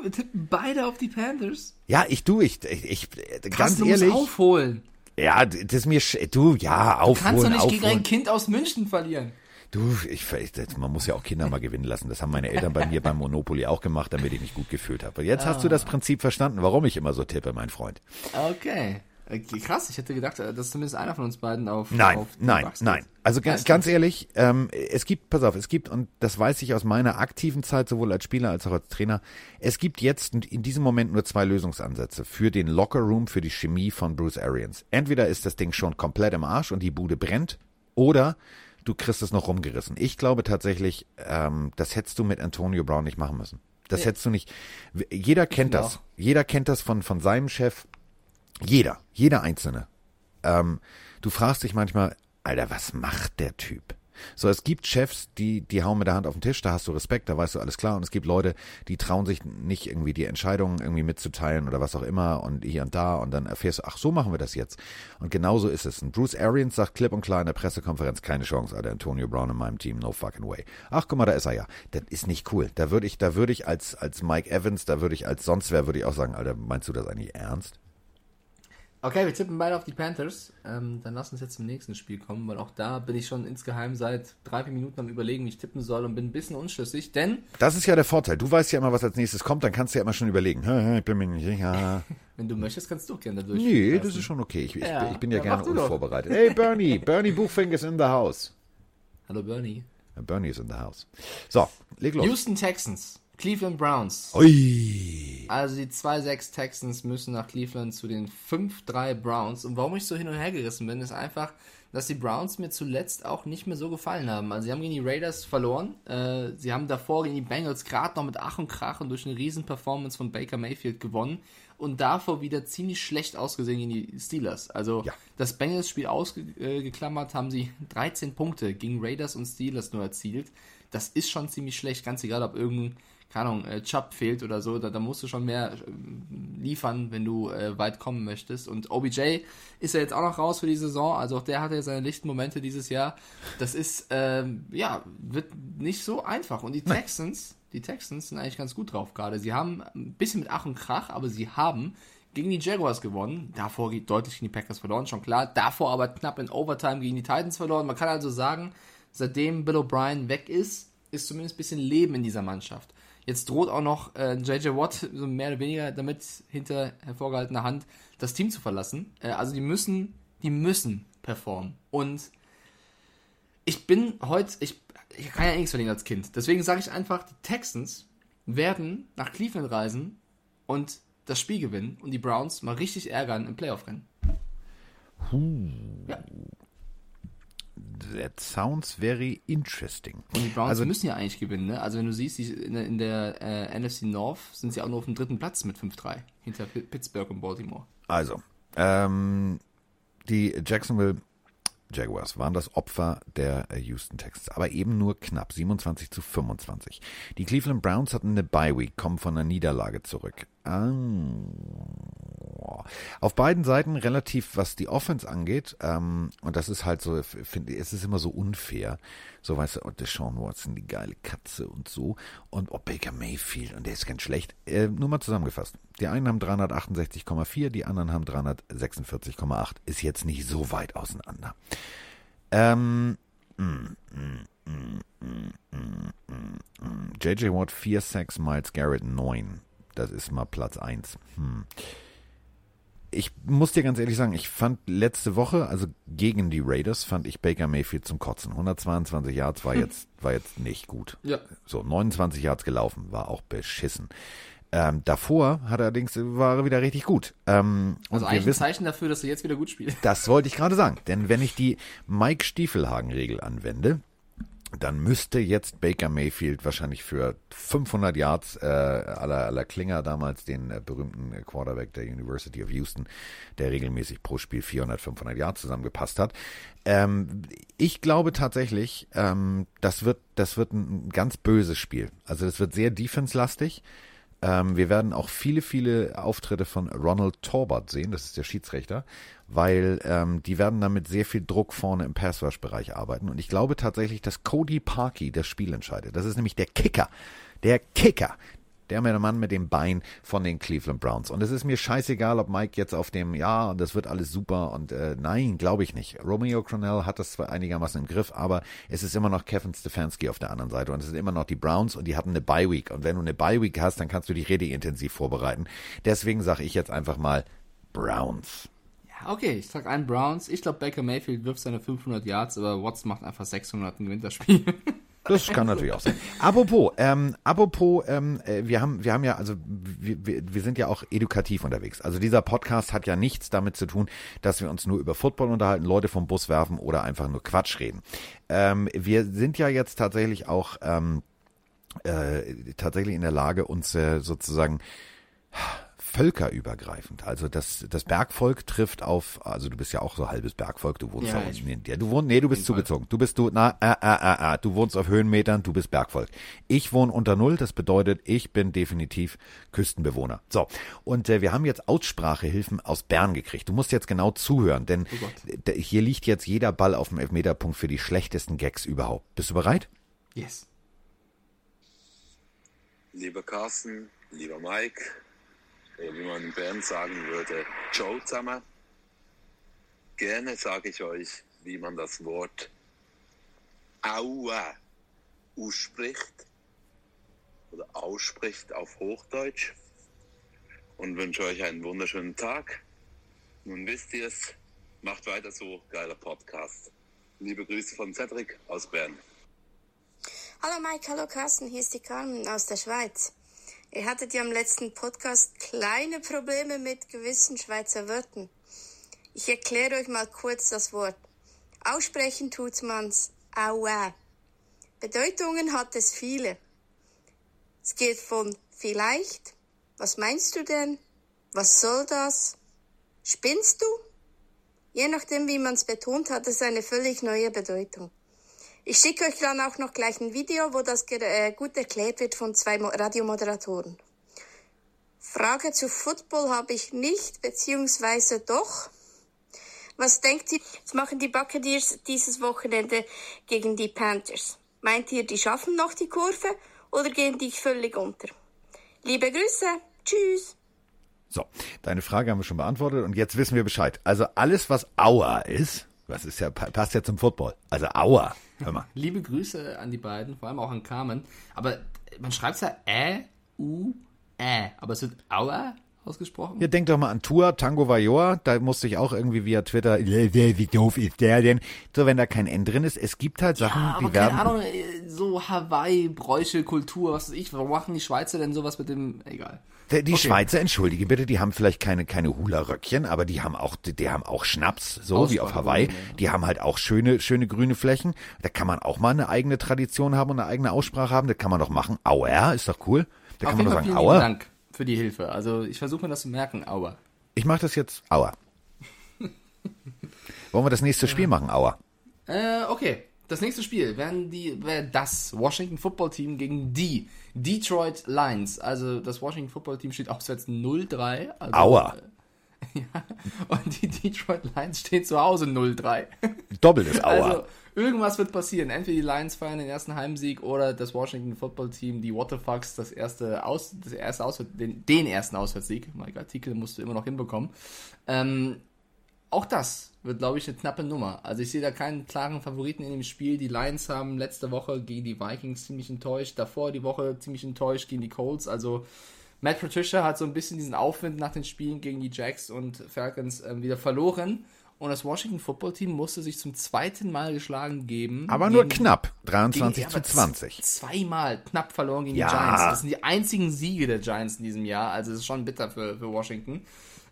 wir tippen beide auf die Panthers. Ja, ich du, ich, ich, ich ganz Krass, ehrlich. aufholen. Ja, das ist mir, du, ja, aufholen. Du kannst doch nicht aufholen. gegen ein Kind aus München verlieren. Du, ich, man muss ja auch Kinder mal gewinnen lassen. Das haben meine Eltern bei mir beim Monopoly auch gemacht, damit ich mich gut gefühlt habe. Jetzt hast du das Prinzip verstanden, warum ich immer so tippe, mein Freund. Okay. Krass, ich hätte gedacht, dass zumindest einer von uns beiden auf. Nein, auf nein, nein. Also ganz, ganz ehrlich, ähm, es gibt, pass auf, es gibt, und das weiß ich aus meiner aktiven Zeit, sowohl als Spieler als auch als Trainer, es gibt jetzt in diesem Moment nur zwei Lösungsansätze für den Locker Room, für die Chemie von Bruce Arians. Entweder ist das Ding schon komplett im Arsch und die Bude brennt, oder du kriegst es noch rumgerissen. Ich glaube tatsächlich, ähm, das hättest du mit Antonio Brown nicht machen müssen. Das nee. hättest du nicht. Jeder kennt das. Auch. Jeder kennt das von, von seinem Chef. Jeder. Jeder Einzelne. Ähm, du fragst dich manchmal, Alter, was macht der Typ? So, es gibt Chefs, die, die hauen mit der Hand auf den Tisch, da hast du Respekt, da weißt du alles klar. Und es gibt Leute, die trauen sich nicht irgendwie die Entscheidungen irgendwie mitzuteilen oder was auch immer und hier und da und dann erfährst du, ach, so machen wir das jetzt. Und genauso ist es. Und Bruce Arians sagt klipp und klar in der Pressekonferenz, keine Chance, Alter, Antonio Brown in meinem Team, no fucking way. Ach, guck mal, da ist er ja. Das ist nicht cool. Da würde ich, da würde ich als, als Mike Evans, da würde ich als sonst wer, würde ich auch sagen, Alter, meinst du das eigentlich ernst? Okay, wir tippen beide auf die Panthers. Ähm, dann lass uns jetzt zum nächsten Spiel kommen, weil auch da bin ich schon insgeheim seit drei, vier Minuten am überlegen, wie ich tippen soll und bin ein bisschen unschlüssig, denn... Das ist ja der Vorteil. Du weißt ja immer, was als nächstes kommt, dann kannst du ja immer schon überlegen. Ich bin mir nicht sicher. (laughs) Wenn du möchtest, kannst du gerne dadurch. Nee, das ist schon okay. Ich, ich, ja. ich bin ja, ja gerne unvorbereitet. Hey Bernie, (laughs) Bernie Buchfink is in the house. Hallo Bernie. Bernie is in the house. So, leg los. Houston Texans. Cleveland Browns. Ui. Also die 2-6 Texans müssen nach Cleveland zu den 5-3 Browns. Und warum ich so hin und her gerissen bin, ist einfach, dass die Browns mir zuletzt auch nicht mehr so gefallen haben. Also sie haben gegen die Raiders verloren. Äh, sie haben davor gegen die Bengals gerade noch mit Ach und Krach und durch eine riesen Performance von Baker Mayfield gewonnen. Und davor wieder ziemlich schlecht ausgesehen gegen die Steelers. Also ja. das Bengals-Spiel ausgeklammert haben sie (laughs) 13 Punkte gegen Raiders und Steelers nur erzielt. Das ist schon ziemlich schlecht, ganz egal, ob irgendein keine Ahnung, äh, Chubb fehlt oder so, da, da musst du schon mehr äh, liefern, wenn du äh, weit kommen möchtest. Und OBJ ist ja jetzt auch noch raus für die Saison, also auch der hatte ja seine lichten Momente dieses Jahr. Das ist, ähm, ja, wird nicht so einfach. Und die Texans, die Texans sind eigentlich ganz gut drauf gerade. Sie haben ein bisschen mit Ach und Krach, aber sie haben gegen die Jaguars gewonnen. Davor geht deutlich gegen die Packers verloren, schon klar. Davor aber knapp in Overtime gegen die Titans verloren. Man kann also sagen, seitdem Bill O'Brien weg ist, ist zumindest ein bisschen Leben in dieser Mannschaft. Jetzt droht auch noch äh, JJ Watt so mehr oder weniger damit hinter hervorgehaltener Hand das Team zu verlassen. Äh, also die müssen, die müssen performen. Und ich bin heute, ich, ich kann ja nichts verlieren als Kind. Deswegen sage ich einfach, die Texans werden nach Cleveland reisen und das Spiel gewinnen und die Browns mal richtig ärgern im Playoff-Rennen. Ja. That sounds very interesting. Und die Browns also, müssen ja eigentlich gewinnen, ne? Also wenn du siehst, in der, in der äh, NFC North sind sie auch nur auf dem dritten Platz mit 5-3 hinter Pittsburgh und Baltimore. Also, ähm, die Jacksonville Jaguars waren das Opfer der äh, Houston Texans, aber eben nur knapp, 27 zu 25. Die Cleveland Browns hatten eine Bye Week, kommen von einer Niederlage zurück. Ah. Auf beiden Seiten relativ, was die Offense angeht, ähm, und das ist halt so, finde es ist immer so unfair. So weißt du, oh, Deshaun Watson, die geile Katze und so. Und oh, Baker Mayfield, und der ist ganz schlecht. Äh, nur mal zusammengefasst. Die einen haben 368,4, die anderen haben 346,8. Ist jetzt nicht so weit auseinander. Ähm, JJ Watt 4 6, Miles Garrett 9. Das ist mal Platz 1. Hm ich muss dir ganz ehrlich sagen, ich fand letzte Woche, also gegen die Raiders, fand ich Baker Mayfield zum Kotzen. 122 Yards war jetzt, war jetzt nicht gut. Ja. So, 29 Yards gelaufen, war auch beschissen. Ähm, davor hat er allerdings, war er wieder richtig gut. Ähm, also eigentlich wissen, ein Zeichen dafür, dass er jetzt wieder gut spielt. Das wollte ich gerade sagen. Denn wenn ich die Mike Stiefelhagen-Regel anwende, dann müsste jetzt Baker Mayfield wahrscheinlich für 500 Yards äh, aller, aller Klinger damals den äh, berühmten Quarterback der University of Houston, der regelmäßig pro Spiel 400, 500 Yards zusammengepasst hat. Ähm, ich glaube tatsächlich, ähm, das wird das wird ein ganz böses Spiel. Also das wird sehr defense-lastig. Ähm, wir werden auch viele, viele Auftritte von Ronald Torbert sehen, das ist der Schiedsrichter, weil ähm, die werden damit sehr viel Druck vorne im Passwash-Bereich arbeiten. Und ich glaube tatsächlich, dass Cody Parkey das Spiel entscheidet. Das ist nämlich der Kicker. Der Kicker. Der Mann mit dem Bein von den Cleveland Browns. Und es ist mir scheißegal, ob Mike jetzt auf dem, ja, das wird alles super und äh, nein, glaube ich nicht. Romeo Cronell hat das zwar einigermaßen im Griff, aber es ist immer noch Kevin Stefanski auf der anderen Seite und es sind immer noch die Browns und die hatten eine Bye Week. Und wenn du eine Bye Week hast, dann kannst du die Rede intensiv vorbereiten. Deswegen sage ich jetzt einfach mal Browns. Ja, okay, ich sag einen Browns. Ich glaube, Baker Mayfield wirft seine 500 Yards, aber Watts macht einfach 600 und gewinnt das Spiel. Das kann natürlich auch sein. Apropos, ähm, apropos, ähm, äh, wir haben, wir haben ja, also wir, wir, wir sind ja auch edukativ unterwegs. Also dieser Podcast hat ja nichts damit zu tun, dass wir uns nur über Football unterhalten, Leute vom Bus werfen oder einfach nur Quatsch reden. Ähm, wir sind ja jetzt tatsächlich auch ähm, äh, tatsächlich in der Lage, uns äh, sozusagen völkerübergreifend. Also das, das Bergvolk trifft auf, also du bist ja auch so halbes Bergvolk, du wohnst ja, ja unten ja, du wohnst, nee, du bist zugezogen. Du bist du, na, äh, äh, äh, du wohnst auf Höhenmetern, du bist Bergvolk. Ich wohne unter Null, das bedeutet, ich bin definitiv Küstenbewohner. So. Und äh, wir haben jetzt Aussprachehilfen aus Bern gekriegt. Du musst jetzt genau zuhören, denn oh hier liegt jetzt jeder Ball auf dem Elfmeterpunkt für die schlechtesten Gags überhaupt. Bist du bereit? Yes. Lieber Carsten, lieber Mike, wie man in Bern sagen würde, Ciao zusammen. Gerne sage ich euch, wie man das Wort Aua ausspricht oder ausspricht auf Hochdeutsch und wünsche euch einen wunderschönen Tag. Nun wisst ihr es, macht weiter so, geiler Podcast. Liebe Grüße von Cedric aus Bern. Hallo Mike, hallo Carsten, hier ist die Carmen aus der Schweiz. Ihr hattet ja im letzten Podcast kleine Probleme mit gewissen Schweizer Wörtern. Ich erkläre euch mal kurz das Wort. Aussprechen tut man's aua. Bedeutungen hat es viele. Es geht von vielleicht, was meinst du denn? Was soll das? Spinnst du? Je nachdem, wie man es betont, hat es eine völlig neue Bedeutung. Ich schicke euch dann auch noch gleich ein Video, wo das äh, gut erklärt wird von zwei Radiomoderatoren. Frage zu Football habe ich nicht, beziehungsweise doch. Was denkt ihr, was machen die Buccaneers dieses Wochenende gegen die Panthers? Meint ihr, die schaffen noch die Kurve oder gehen die völlig unter? Liebe Grüße, tschüss. So, deine Frage haben wir schon beantwortet und jetzt wissen wir Bescheid. Also alles, was Aua ist, was ist ja, passt ja zum Football. Also Aua. Hör mal. Liebe Grüße an die beiden, vor allem auch an Carmen. Aber man schreibt es ja Ä, U, Ä. Aber es wird Aua ausgesprochen. Ja, denk doch mal an Tour, Tango Vajor, da musste ich auch irgendwie via Twitter, wie doof ist der denn? So, wenn da kein N drin ist, es gibt halt Sachen, ja, aber die keine werden... Ahnung, so Hawaii, Bräuche, Kultur, was weiß ich, warum machen die Schweizer denn sowas mit dem, egal. Die, die okay. Schweizer, entschuldige bitte, die haben vielleicht keine, keine Hula-Röckchen, aber die haben auch, die, die haben auch Schnaps, so wie auf Hawaii. Die haben halt auch schöne, schöne grüne Flächen. Da kann man auch mal eine eigene Tradition haben und eine eigene Aussprache haben. Das kann man doch machen. Auer, ist doch cool. Da auf kann man doch sagen, Auer. Dank für die Hilfe. Also ich versuche mir das zu merken, Auer. Ich mache das jetzt Auer. (laughs) Wollen wir das nächste Spiel machen, Auer? Äh, okay. Das nächste Spiel werden die, wäre das Washington Football Team gegen die Detroit Lions. Also das Washington Football Team steht (laughs) auswärts 0-3. Also, Aua. Äh, (laughs) ja, und die Detroit Lions stehen zu Hause 0-3. (laughs) Doppeltes Aua. Also irgendwas wird passieren. Entweder die Lions feiern den ersten Heimsieg oder das Washington Football Team, die Waterfucks, das erste Aus, das erste Auswärts, den, den ersten Auswärtssieg. Mein Artikel musst du immer noch hinbekommen. Ähm, auch das wird, glaube ich, eine knappe Nummer. Also ich sehe da keinen klaren Favoriten in dem Spiel. Die Lions haben letzte Woche gegen die Vikings ziemlich enttäuscht, davor die Woche ziemlich enttäuscht gegen die Colts. Also Matt Patricia hat so ein bisschen diesen Aufwind nach den Spielen gegen die Jacks und Falcons äh, wieder verloren. Und das Washington Football Team musste sich zum zweiten Mal geschlagen geben. Aber nur knapp. 23 gegen, zu 20. Zweimal knapp verloren gegen ja. die Giants. Das sind die einzigen Siege der Giants in diesem Jahr. Also es ist schon bitter für, für Washington.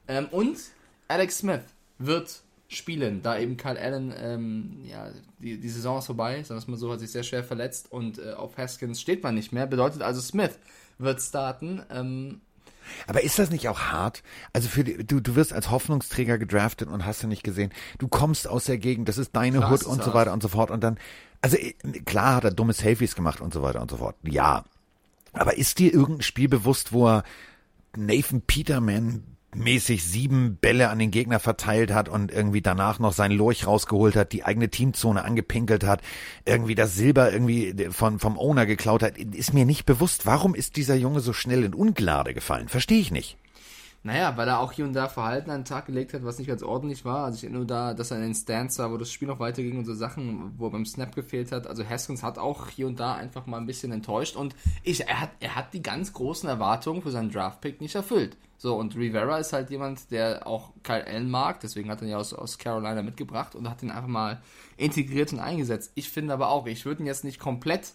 Ähm, und Alex Smith wird spielen, da eben Kyle Allen, ähm, ja, die, die Saison ist vorbei, sagen wir es mal so, hat sich sehr schwer verletzt und äh, auf Haskins steht man nicht mehr. Bedeutet also, Smith wird starten. Ähm, aber ist das nicht auch hart? Also für die, du, du wirst als Hoffnungsträger gedraftet und hast du nicht gesehen, du kommst aus der Gegend, das ist deine Hood und so weiter und so fort und dann, also äh, klar hat er dumme Selfies gemacht und so weiter und so fort. Ja. Aber ist dir irgendein Spiel bewusst, wo er Nathan Peterman mäßig sieben Bälle an den Gegner verteilt hat und irgendwie danach noch seinen Lurch rausgeholt hat, die eigene Teamzone angepinkelt hat, irgendwie das Silber irgendwie von, vom Owner geklaut hat, ist mir nicht bewusst. Warum ist dieser Junge so schnell in Ungnade gefallen? Verstehe ich nicht. Naja, weil er auch hier und da Verhalten an den Tag gelegt hat, was nicht ganz ordentlich war. Also ich erinnere da, dass er in den Stands war, wo das Spiel noch weiterging und so Sachen, wo er beim Snap gefehlt hat. Also Haskins hat auch hier und da einfach mal ein bisschen enttäuscht und ich, er hat, er hat die ganz großen Erwartungen für seinen Draftpick nicht erfüllt. So, und Rivera ist halt jemand, der auch Kyle Allen mag, deswegen hat er ihn ja aus, aus Carolina mitgebracht und hat ihn einfach mal integriert und eingesetzt. Ich finde aber auch, ich würde ihn jetzt nicht komplett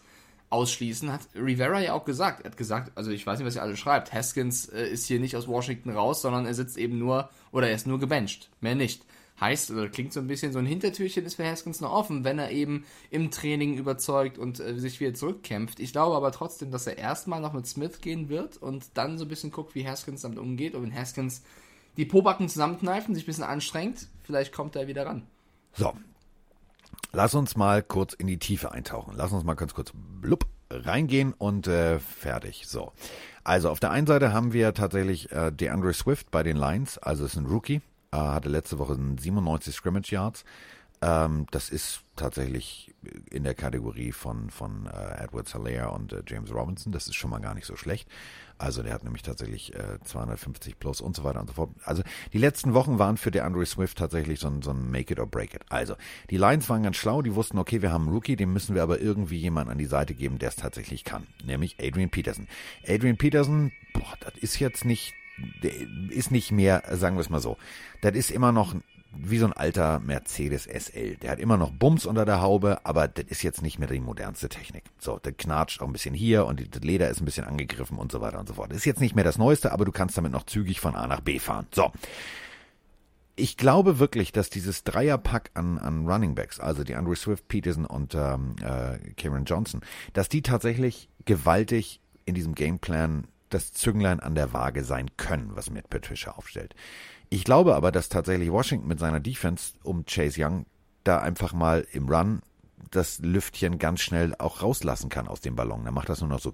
ausschließen, hat Rivera ja auch gesagt. Er hat gesagt, also ich weiß nicht, was ihr alle schreibt, Haskins äh, ist hier nicht aus Washington raus, sondern er sitzt eben nur, oder er ist nur gebencht, mehr nicht. Heißt, oder klingt so ein bisschen, so ein Hintertürchen ist für Haskins noch offen, wenn er eben im Training überzeugt und äh, sich wieder zurückkämpft. Ich glaube aber trotzdem, dass er erstmal noch mit Smith gehen wird und dann so ein bisschen guckt, wie Haskins damit umgeht. Und wenn Haskins die Pobacken zusammenkneifen, sich ein bisschen anstrengt, vielleicht kommt er wieder ran. So, Lass uns mal kurz in die Tiefe eintauchen. Lass uns mal ganz kurz blub, reingehen und äh, fertig. So. Also auf der einen Seite haben wir tatsächlich äh, DeAndre Swift bei den Lions, also ist ein Rookie, äh, hatte letzte Woche 97 Scrimmage Yards. Ähm, das ist tatsächlich in der Kategorie von, von äh, Edward Salaire und äh, James Robinson. Das ist schon mal gar nicht so schlecht. Also der hat nämlich tatsächlich äh, 250 plus und so weiter und so fort. Also die letzten Wochen waren für der Andre Swift tatsächlich so ein, so ein Make it or break it. Also die Lions waren ganz schlau, die wussten, okay, wir haben einen Rookie, dem müssen wir aber irgendwie jemanden an die Seite geben, der es tatsächlich kann. Nämlich Adrian Peterson. Adrian Peterson, boah, das ist jetzt nicht, ist nicht mehr, sagen wir es mal so, das ist immer noch wie so ein alter Mercedes SL. Der hat immer noch Bums unter der Haube, aber das ist jetzt nicht mehr die modernste Technik. So, der knatscht auch ein bisschen hier und das Leder ist ein bisschen angegriffen und so weiter und so fort. Ist jetzt nicht mehr das Neueste, aber du kannst damit noch zügig von A nach B fahren. So. Ich glaube wirklich, dass dieses Dreierpack an, an Running Backs, also die Andrew Swift, Peterson und ähm, äh, Cameron Johnson, dass die tatsächlich gewaltig in diesem Gameplan das Zünglein an der Waage sein können, was Matt Patricia aufstellt. Ich glaube aber, dass tatsächlich Washington mit seiner Defense um Chase Young da einfach mal im Run das Lüftchen ganz schnell auch rauslassen kann aus dem Ballon. Dann macht das nur noch so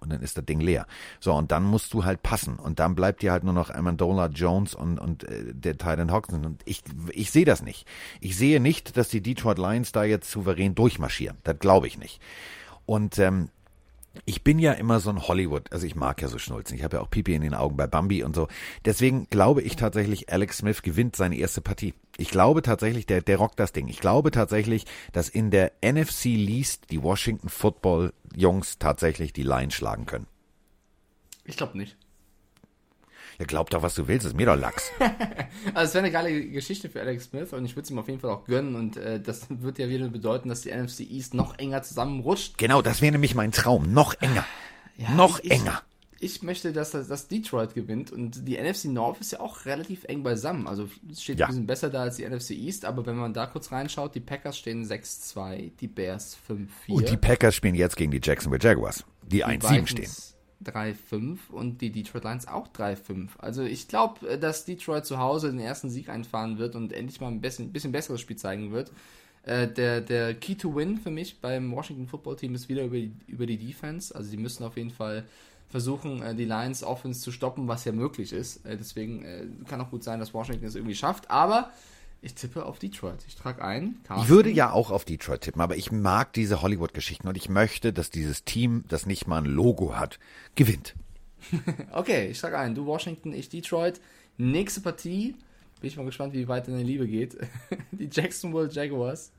und dann ist das Ding leer. So, und dann musst du halt passen. Und dann bleibt dir halt nur noch Amendola Jones und, und äh, der Titan Hawkinson. Und ich, ich sehe das nicht. Ich sehe nicht, dass die Detroit Lions da jetzt souverän durchmarschieren. Das glaube ich nicht. Und ähm, ich bin ja immer so ein Hollywood, also ich mag ja so Schnulzen. Ich habe ja auch Pipi in den Augen bei Bambi und so. Deswegen glaube ich tatsächlich, Alex Smith gewinnt seine erste Partie. Ich glaube tatsächlich, der, der rockt das Ding. Ich glaube tatsächlich, dass in der NFC Least die Washington Football Jungs tatsächlich die Line schlagen können. Ich glaube nicht. Ja, glaub doch, was du willst, ist mir doch Lachs. (laughs) also es wäre eine geile Geschichte für Alex Smith und ich würde es ihm auf jeden Fall auch gönnen und äh, das wird ja wieder bedeuten, dass die NFC East noch enger zusammenrutscht. Genau, das wäre nämlich mein Traum. Noch enger. Ja, noch ich, enger. Ich möchte, dass, dass Detroit gewinnt und die NFC North ist ja auch relativ eng beisammen. Also es steht ja. ein bisschen besser da als die NFC East, aber wenn man da kurz reinschaut, die Packers stehen 6-2, die Bears 5-4. Und die Packers spielen jetzt gegen die Jacksonville Jaguars, die 1-7 stehen. 3-5 und die Detroit Lions auch 3-5. Also ich glaube, äh, dass Detroit zu Hause den ersten Sieg einfahren wird und endlich mal ein bisschen, bisschen besseres Spiel zeigen wird. Äh, der, der Key to Win für mich beim Washington Football Team ist wieder über die, über die Defense. Also sie müssen auf jeden Fall versuchen, äh, die Lions Offense zu stoppen, was ja möglich ist. deswegen kann auch gut sein, dass Washington es irgendwie schafft. Aber ich tippe auf Detroit. Ich trage ein. Carsten. Ich würde ja auch auf Detroit tippen, aber ich mag diese Hollywood-Geschichten und ich möchte, dass dieses Team, das nicht mal ein Logo hat, gewinnt. (laughs) okay, ich trage ein. Du Washington, ich Detroit. Nächste Partie. Bin ich mal gespannt, wie weit deine Liebe geht. (laughs) die Jacksonville Jaguars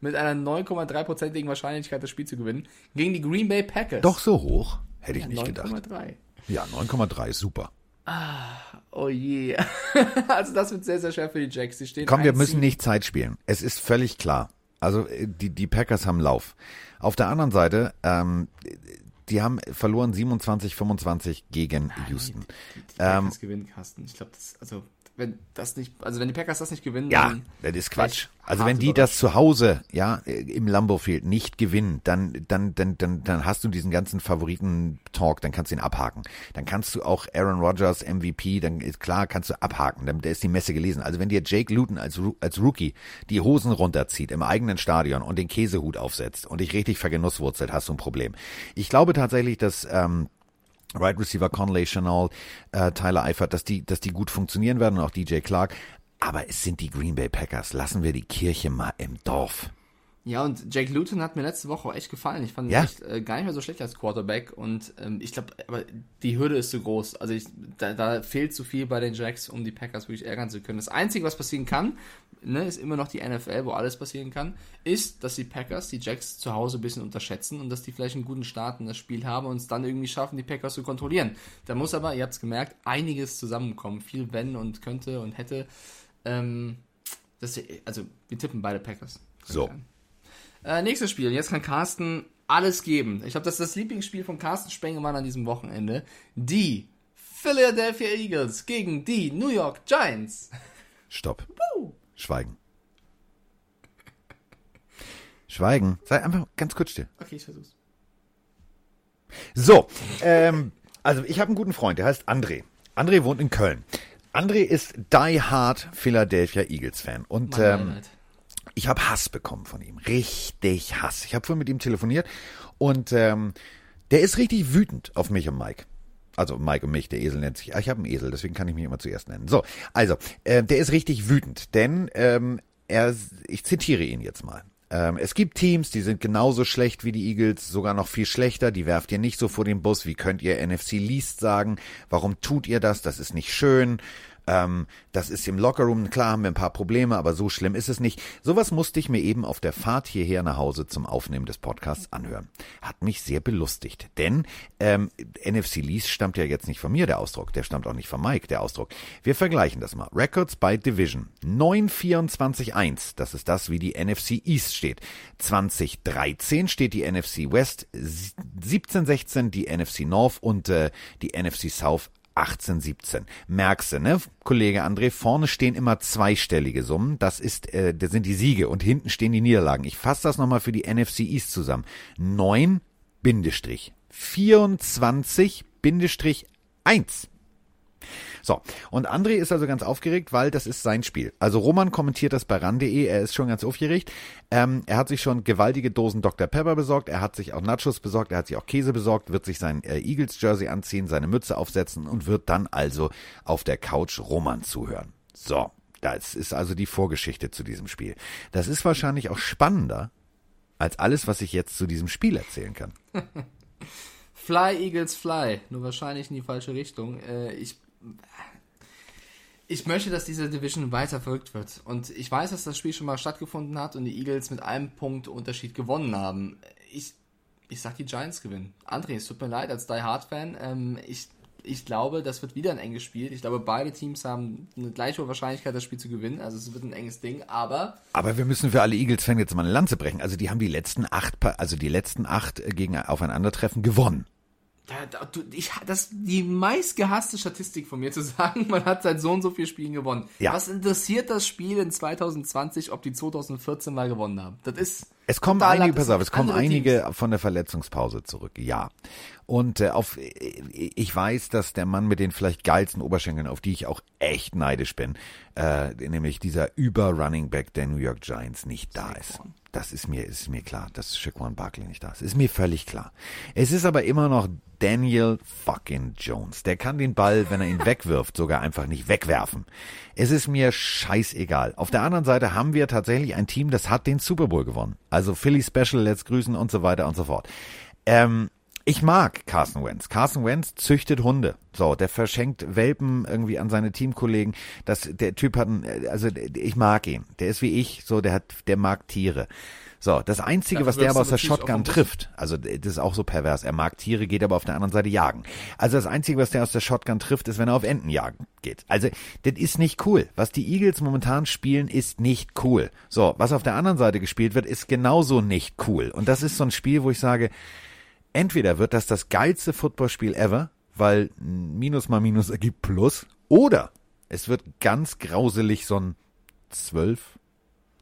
mit einer 9,3%igen Wahrscheinlichkeit das Spiel zu gewinnen gegen die Green Bay Packers. Doch so hoch? Hätte ich ja, nicht 9, gedacht. 9,3. Ja, 9,3 ist super. Ah, oh je. (laughs) also das wird sehr, sehr schwer für die Jacks. Die stehen Komm, wir müssen nicht Zeit spielen. Es ist völlig klar. Also äh, die, die Packers haben Lauf. Auf der anderen Seite, ähm, die haben verloren 27, 25 gegen Houston. Die, die, die Packers ähm, gewinnen, Carsten. Ich glaube, das, also wenn das nicht, also wenn die Packers das nicht gewinnen, ja, das ist Quatsch. Also wenn die das zu Hause, ja, im Lambeau Field nicht gewinnen, dann, dann, dann, dann, dann hast du diesen ganzen Favoriten-Talk, dann kannst du ihn abhaken. Dann kannst du auch Aaron Rodgers MVP, dann ist klar, kannst du abhaken, dann der ist die Messe gelesen. Also wenn dir Jake Luton als, als Rookie die Hosen runterzieht im eigenen Stadion und den Käsehut aufsetzt und dich richtig vergenusswurzelt, hast du ein Problem. Ich glaube tatsächlich, dass ähm, Right Receiver Conley Chanel, äh, Tyler Eifert, dass die, dass die gut funktionieren werden und auch DJ Clark. Aber es sind die Green Bay Packers. Lassen wir die Kirche mal im Dorf. Ja, und Jake Luton hat mir letzte Woche auch echt gefallen. Ich fand ihn Ja. echt äh, gar nicht mehr so schlecht als Quarterback. Und ähm, ich glaube, aber die Hürde ist zu groß. Also ich, da, da fehlt zu viel bei den Jacks, um die Packers wirklich ärgern zu können. Das Einzige, was passieren kann, ne, ist immer noch die NFL, wo alles passieren kann, ist, dass die Packers die Jacks zu Hause ein bisschen unterschätzen und dass die vielleicht einen guten Start in das Spiel haben und es dann irgendwie schaffen, die Packers zu kontrollieren. Da muss aber, ihr habt es gemerkt, einiges zusammenkommen. Viel wenn und könnte und hätte. Ähm, das, also wir tippen beide Packers. So. Äh, nächstes Spiel. Jetzt kann Carsten alles geben. Ich glaube, das ist das Lieblingsspiel von Carsten Spengemann an diesem Wochenende. Die Philadelphia Eagles gegen die New York Giants. Stopp. Schweigen. Schweigen. Sei einfach ganz kurz still. Okay, ich versuch's. So, ähm, also ich habe einen guten Freund, der heißt André. André wohnt in Köln. André ist die Hard Philadelphia Eagles Fan und Mein ähm, ich habe Hass bekommen von ihm, richtig Hass. Ich habe vorhin mit ihm telefoniert und ähm, der ist richtig wütend auf mich und Mike. Also Mike und mich, der Esel nennt sich. Ah, Ich habe einen Esel, deswegen kann ich mich immer zuerst nennen. So, also äh, der ist richtig wütend, denn ähm, er, ich zitiere ihn jetzt mal. Ähm, es gibt Teams, die sind genauso schlecht wie die Eagles, sogar noch viel schlechter. Die werft ihr nicht so vor den Bus. Wie könnt ihr NFC Least sagen? Warum tut ihr das? Das ist nicht schön. Ähm, das ist im Lockerroom, klar haben wir ein paar Probleme, aber so schlimm ist es nicht. Sowas musste ich mir eben auf der Fahrt hierher nach Hause zum Aufnehmen des Podcasts anhören. Hat mich sehr belustigt, denn ähm, NFC Least stammt ja jetzt nicht von mir, der Ausdruck. Der stammt auch nicht von Mike, der Ausdruck. Wir vergleichen das mal. Records by Division. 9-24-1, das ist das, wie die NFC East steht. 2013 steht die NFC West, 17-16 die NFC North und äh, die NFC South 18, 17. Merkst du, ne, Kollege André, vorne stehen immer zweistellige Summen. Das ist, äh, das sind die Siege und hinten stehen die Niederlagen. Ich fasse das nochmal für die NFC East zusammen. 9 Bindestrich 24 Bindestrich 1. So, und André ist also ganz aufgeregt, weil das ist sein Spiel. Also Roman kommentiert das bei ran.de, er ist schon ganz aufgeregt. Ähm, er hat sich schon gewaltige Dosen Dr. Pepper besorgt, er hat sich auch Nachos besorgt, er hat sich auch Käse besorgt, wird sich sein äh, Eagles-Jersey anziehen, seine Mütze aufsetzen und wird dann also auf der Couch Roman zuhören. So, das ist also die Vorgeschichte zu diesem Spiel. Das ist wahrscheinlich auch spannender als alles, was ich jetzt zu diesem Spiel erzählen kann. (laughs) Fly, Eagles, fly. Nur wahrscheinlich in die falsche Richtung. Äh, ich, ich möchte, dass diese Division weiter verrückt wird. Und ich weiß, dass das Spiel schon mal stattgefunden hat und die Eagles mit einem Punkt Unterschied gewonnen haben. Ich, ich sag, die Giants gewinnen. André, es tut mir leid, als Die Hard-Fan. Ähm, ich, ich glaube, das wird wieder ein enges Spiel. Ich glaube, beide Teams haben eine gleiche Wahrscheinlichkeit, das Spiel zu gewinnen. Also es wird ein enges Ding. Aber Aber wir müssen für alle Eagles-Fans jetzt mal eine Lanze brechen. Also die haben die letzten acht, also die letzten acht äh, gegen Aufeinandertreffen gewonnen. Da, da, ich, das ist die meistgehasste Statistik von mir zu (laughs) sagen, man hat seit so und so vielen Spielen gewonnen. Ja. Was interessiert das Spiel in 2020, ob die 2014 mal gewonnen haben? Das ist. Es kommen einige, pass auf, es kommen einige Teams. von der Verletzungspause zurück, ja. Und äh, auf, äh, ich weiß, dass der Mann mit den vielleicht geilsten Oberschenkeln, auf die ich auch echt neidisch bin, äh, nämlich dieser Über-Running Back der New York Giants nicht da ist. Das ist mir, ist mir klar, dass Shaquan Barkley nicht da ist. Ist mir völlig klar. Es ist aber immer noch Daniel fucking Jones. Der kann den Ball, wenn er ihn (laughs) wegwirft, sogar einfach nicht wegwerfen. Es ist mir scheißegal. Auf der anderen Seite haben wir tatsächlich ein Team, das hat den Super Bowl gewonnen. Also Philly Special, let's grüßen und so weiter und so fort. Ähm, ich mag Carson Wentz. Carson Wentz züchtet Hunde. So, der verschenkt Welpen irgendwie an seine Teamkollegen. Das, der Typ hat ein, also ich mag ihn. Der ist wie ich, so, der hat, der mag Tiere. So, das Einzige, Dafür was der aber aus der Shotgun trifft, also das ist auch so pervers. Er mag Tiere, geht aber auf der anderen Seite jagen. Also das Einzige, was der aus der Shotgun trifft, ist, wenn er auf Enten jagen geht. Also das ist nicht cool. Was die Eagles momentan spielen, ist nicht cool. So, was auf der anderen Seite gespielt wird, ist genauso nicht cool. Und das ist so ein Spiel, wo ich sage, entweder wird das das geilste Footballspiel ever, weil Minus mal Minus ergibt Plus, oder es wird ganz grauselig so ein 12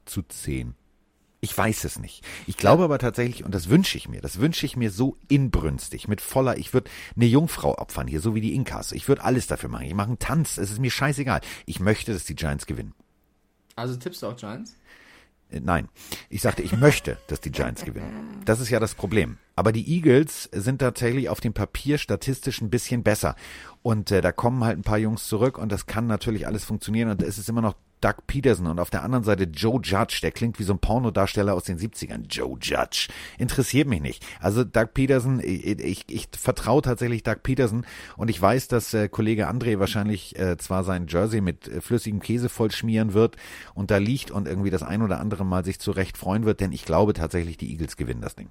zu 10. Ich weiß es nicht. Ich glaube aber tatsächlich, und das wünsche ich mir, das wünsche ich mir so inbrünstig, mit voller, ich würde eine Jungfrau opfern hier, so wie die Inkas. Ich würde alles dafür machen. Ich mache einen Tanz, es ist mir scheißegal. Ich möchte, dass die Giants gewinnen. Also tippst du auch Giants? Äh, Nein, ich sagte, ich möchte, dass die Giants gewinnen. Das ist ja das Problem. Aber die Eagles sind tatsächlich auf dem Papier statistisch ein bisschen besser. Und äh, da kommen halt ein paar Jungs zurück und das kann natürlich alles funktionieren. Und es ist immer noch Doug Peterson und auf der anderen Seite Joe Judge, der klingt wie so ein Pornodarsteller aus den 70ern. Joe Judge. Interessiert mich nicht. Also Doug Peterson, ich, ich, ich vertraue tatsächlich Doug Peterson und ich weiß, dass äh, Kollege André wahrscheinlich äh, zwar sein Jersey mit äh, flüssigem Käse voll schmieren wird und da liegt und irgendwie das ein oder andere Mal sich zurecht freuen wird, denn ich glaube tatsächlich, die Eagles gewinnen das Ding.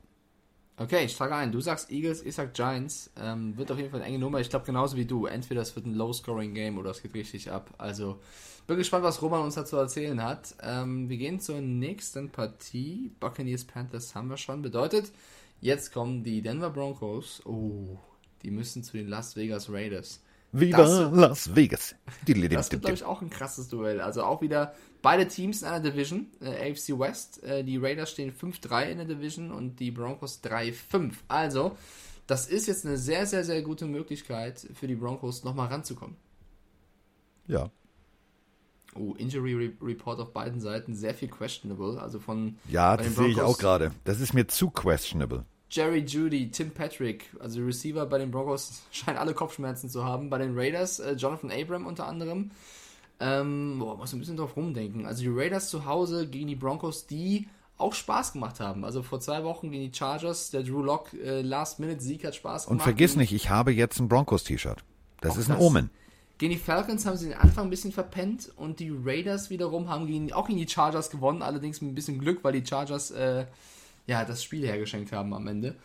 Okay, ich trage ein. Du sagst Eagles, ich sag Giants. Ähm, wird auf jeden Fall eine enge Nummer. Ich glaube genauso wie du. Entweder es wird ein Low-Scoring-Game oder es geht richtig ab. Also bin gespannt, was Roman uns dazu erzählen hat. Ähm, wir gehen zur nächsten Partie. Buccaneers Panthers haben wir schon. Bedeutet, jetzt kommen die Denver Broncos. Oh, die müssen zu den Las Vegas Raiders. Viva das, Las Vegas. das wird, glaube ich, auch ein krasses Duell. Also auch wieder beide Teams in einer Division, äh, AFC West. Äh, die Raiders stehen 5-3 in der Division und die Broncos 3-5. Also, das ist jetzt eine sehr, sehr, sehr gute Möglichkeit für die Broncos, nochmal ranzukommen. Ja. Oh, Injury Report auf beiden Seiten, sehr viel questionable. Also von. Ja, das sehe ich auch gerade. Das ist mir zu questionable. Jerry Judy, Tim Patrick, also Receiver bei den Broncos, (laughs) scheinen alle Kopfschmerzen zu haben. Bei den Raiders, äh, Jonathan Abram unter anderem. Ähm, boah, muss ein bisschen drauf rumdenken. Also die Raiders zu Hause gegen die Broncos, die auch Spaß gemacht haben. Also vor zwei Wochen gegen die Chargers, der Drew Lock äh, Last-Minute-Sieg hat Spaß gemacht. Und vergiss nicht, ich habe jetzt ein Broncos-T-Shirt. Das ist ein das. Omen. Gegen die Falcons haben sie den Anfang ein bisschen verpennt und die Raiders wiederum haben gegen, auch gegen die Chargers gewonnen, allerdings mit ein bisschen Glück, weil die Chargers äh, ja, das Spiel hergeschenkt haben am Ende.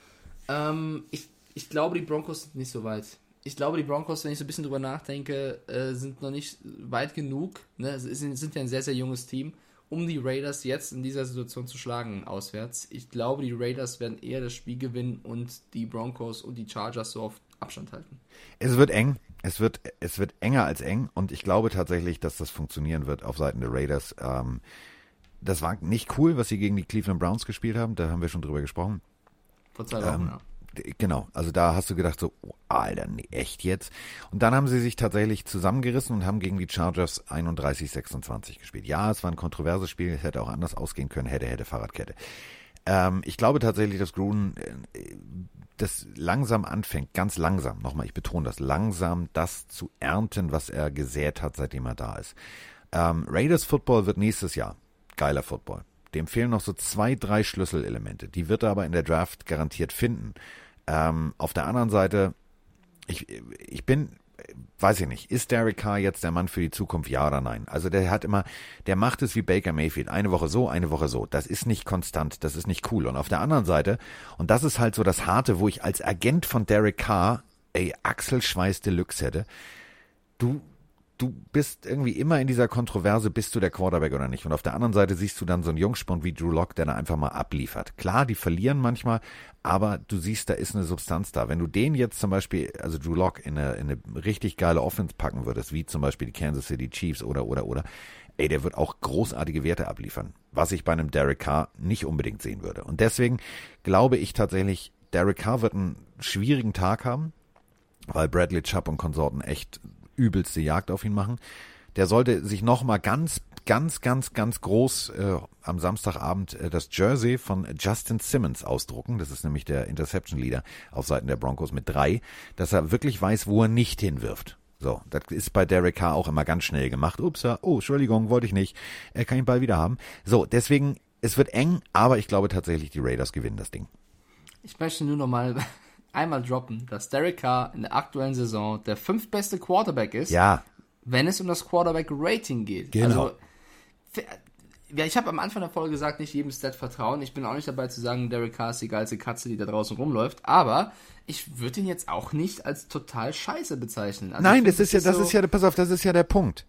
Ähm, ich, ich glaube, die Broncos sind nicht so weit. Ich glaube, die Broncos, wenn ich so ein bisschen drüber nachdenke, äh, sind noch nicht weit genug. Ne? Sind, sind ja ein sehr, sehr junges Team, um die Raiders jetzt in dieser Situation zu schlagen auswärts. Ich glaube, die Raiders werden eher das Spiel gewinnen und die Broncos und die Chargers so auf Abstand halten. Es wird eng. Es wird, es wird enger als eng und ich glaube tatsächlich, dass das funktionieren wird auf Seiten der Raiders. Ähm, das war nicht cool, was sie gegen die Cleveland Browns gespielt haben. Da haben wir schon drüber gesprochen. Vor zwei Wochen, ähm, ja. Genau, also da hast du gedacht so, oh, Alter, nee, echt jetzt? Und dann haben sie sich tatsächlich zusammengerissen und haben gegen die Chargers 31-26 gespielt. Ja, es war ein kontroverses Spiel, es hätte auch anders ausgehen können, hätte, hätte, Fahrradkette. Ähm, ich glaube tatsächlich, dass Gruden äh, das langsam anfängt, ganz langsam, nochmal, ich betone das, langsam das zu ernten, was er gesät hat, seitdem er da ist. Ähm, Raiders Football wird nächstes Jahr geiler Football. Dem fehlen noch so zwei, drei Schlüsselelemente. Die wird er aber in der Draft garantiert finden. Ähm, auf der anderen Seite, ich, ich bin, weiß ich nicht, ist Derek Carr jetzt der Mann für die Zukunft, ja oder nein? Also der hat immer, der macht es wie Baker Mayfield, eine Woche so, eine Woche so. Das ist nicht konstant, das ist nicht cool. Und auf der anderen Seite, und das ist halt so das Harte, wo ich als Agent von Derek Carr, ey, Achselschweiß Deluxe hätte, du du bist irgendwie immer in dieser Kontroverse, bist du der Quarterback oder nicht. Und auf der anderen Seite siehst du dann so einen Jungspund wie Drew Lock, der da einfach mal abliefert. Klar, die verlieren manchmal, aber du siehst, da ist eine Substanz da. Wenn du den jetzt zum Beispiel, also Drew Lock, in eine, in eine richtig geile Offense packen würdest, wie zum Beispiel die Kansas City Chiefs oder, oder, oder, ey, der wird auch großartige Werte abliefern. Was ich bei einem Derek Carr nicht unbedingt sehen würde. Und deswegen glaube ich tatsächlich, Derek Carr wird einen schwierigen Tag haben, weil Bradley Chubb und Konsorten echt übelste Jagd auf ihn machen. Der sollte sich nochmal ganz, ganz, ganz, ganz groß äh, am Samstagabend äh, das Jersey von Justin Simmons ausdrucken. Das ist nämlich der Interception Leader auf Seiten der Broncos mit drei, dass er wirklich weiß, wo er nicht hinwirft. So, das ist bei Derek Carr auch immer ganz schnell gemacht. Ups, oh, Entschuldigung, wollte ich nicht. Er kann den Ball wieder haben. So, deswegen, es wird eng, aber ich glaube tatsächlich, die Raiders gewinnen das Ding. Ich möchte nur nochmal einmal droppen, dass Derek Carr in der aktuellen Saison der fünftbeste Quarterback ist, ja. wenn es um das Quarterback-Rating geht. Genau. Also, ja, ich habe am Anfang der Folge gesagt, nicht jedem Stat vertrauen. Ich bin auch nicht dabei zu sagen, Derek Carr ist die geilste Katze, die da draußen rumläuft. Aber ich würde ihn jetzt auch nicht als total scheiße bezeichnen. Also Nein, das ist ja, das so ist ja, pass auf, das ist ja der Punkt.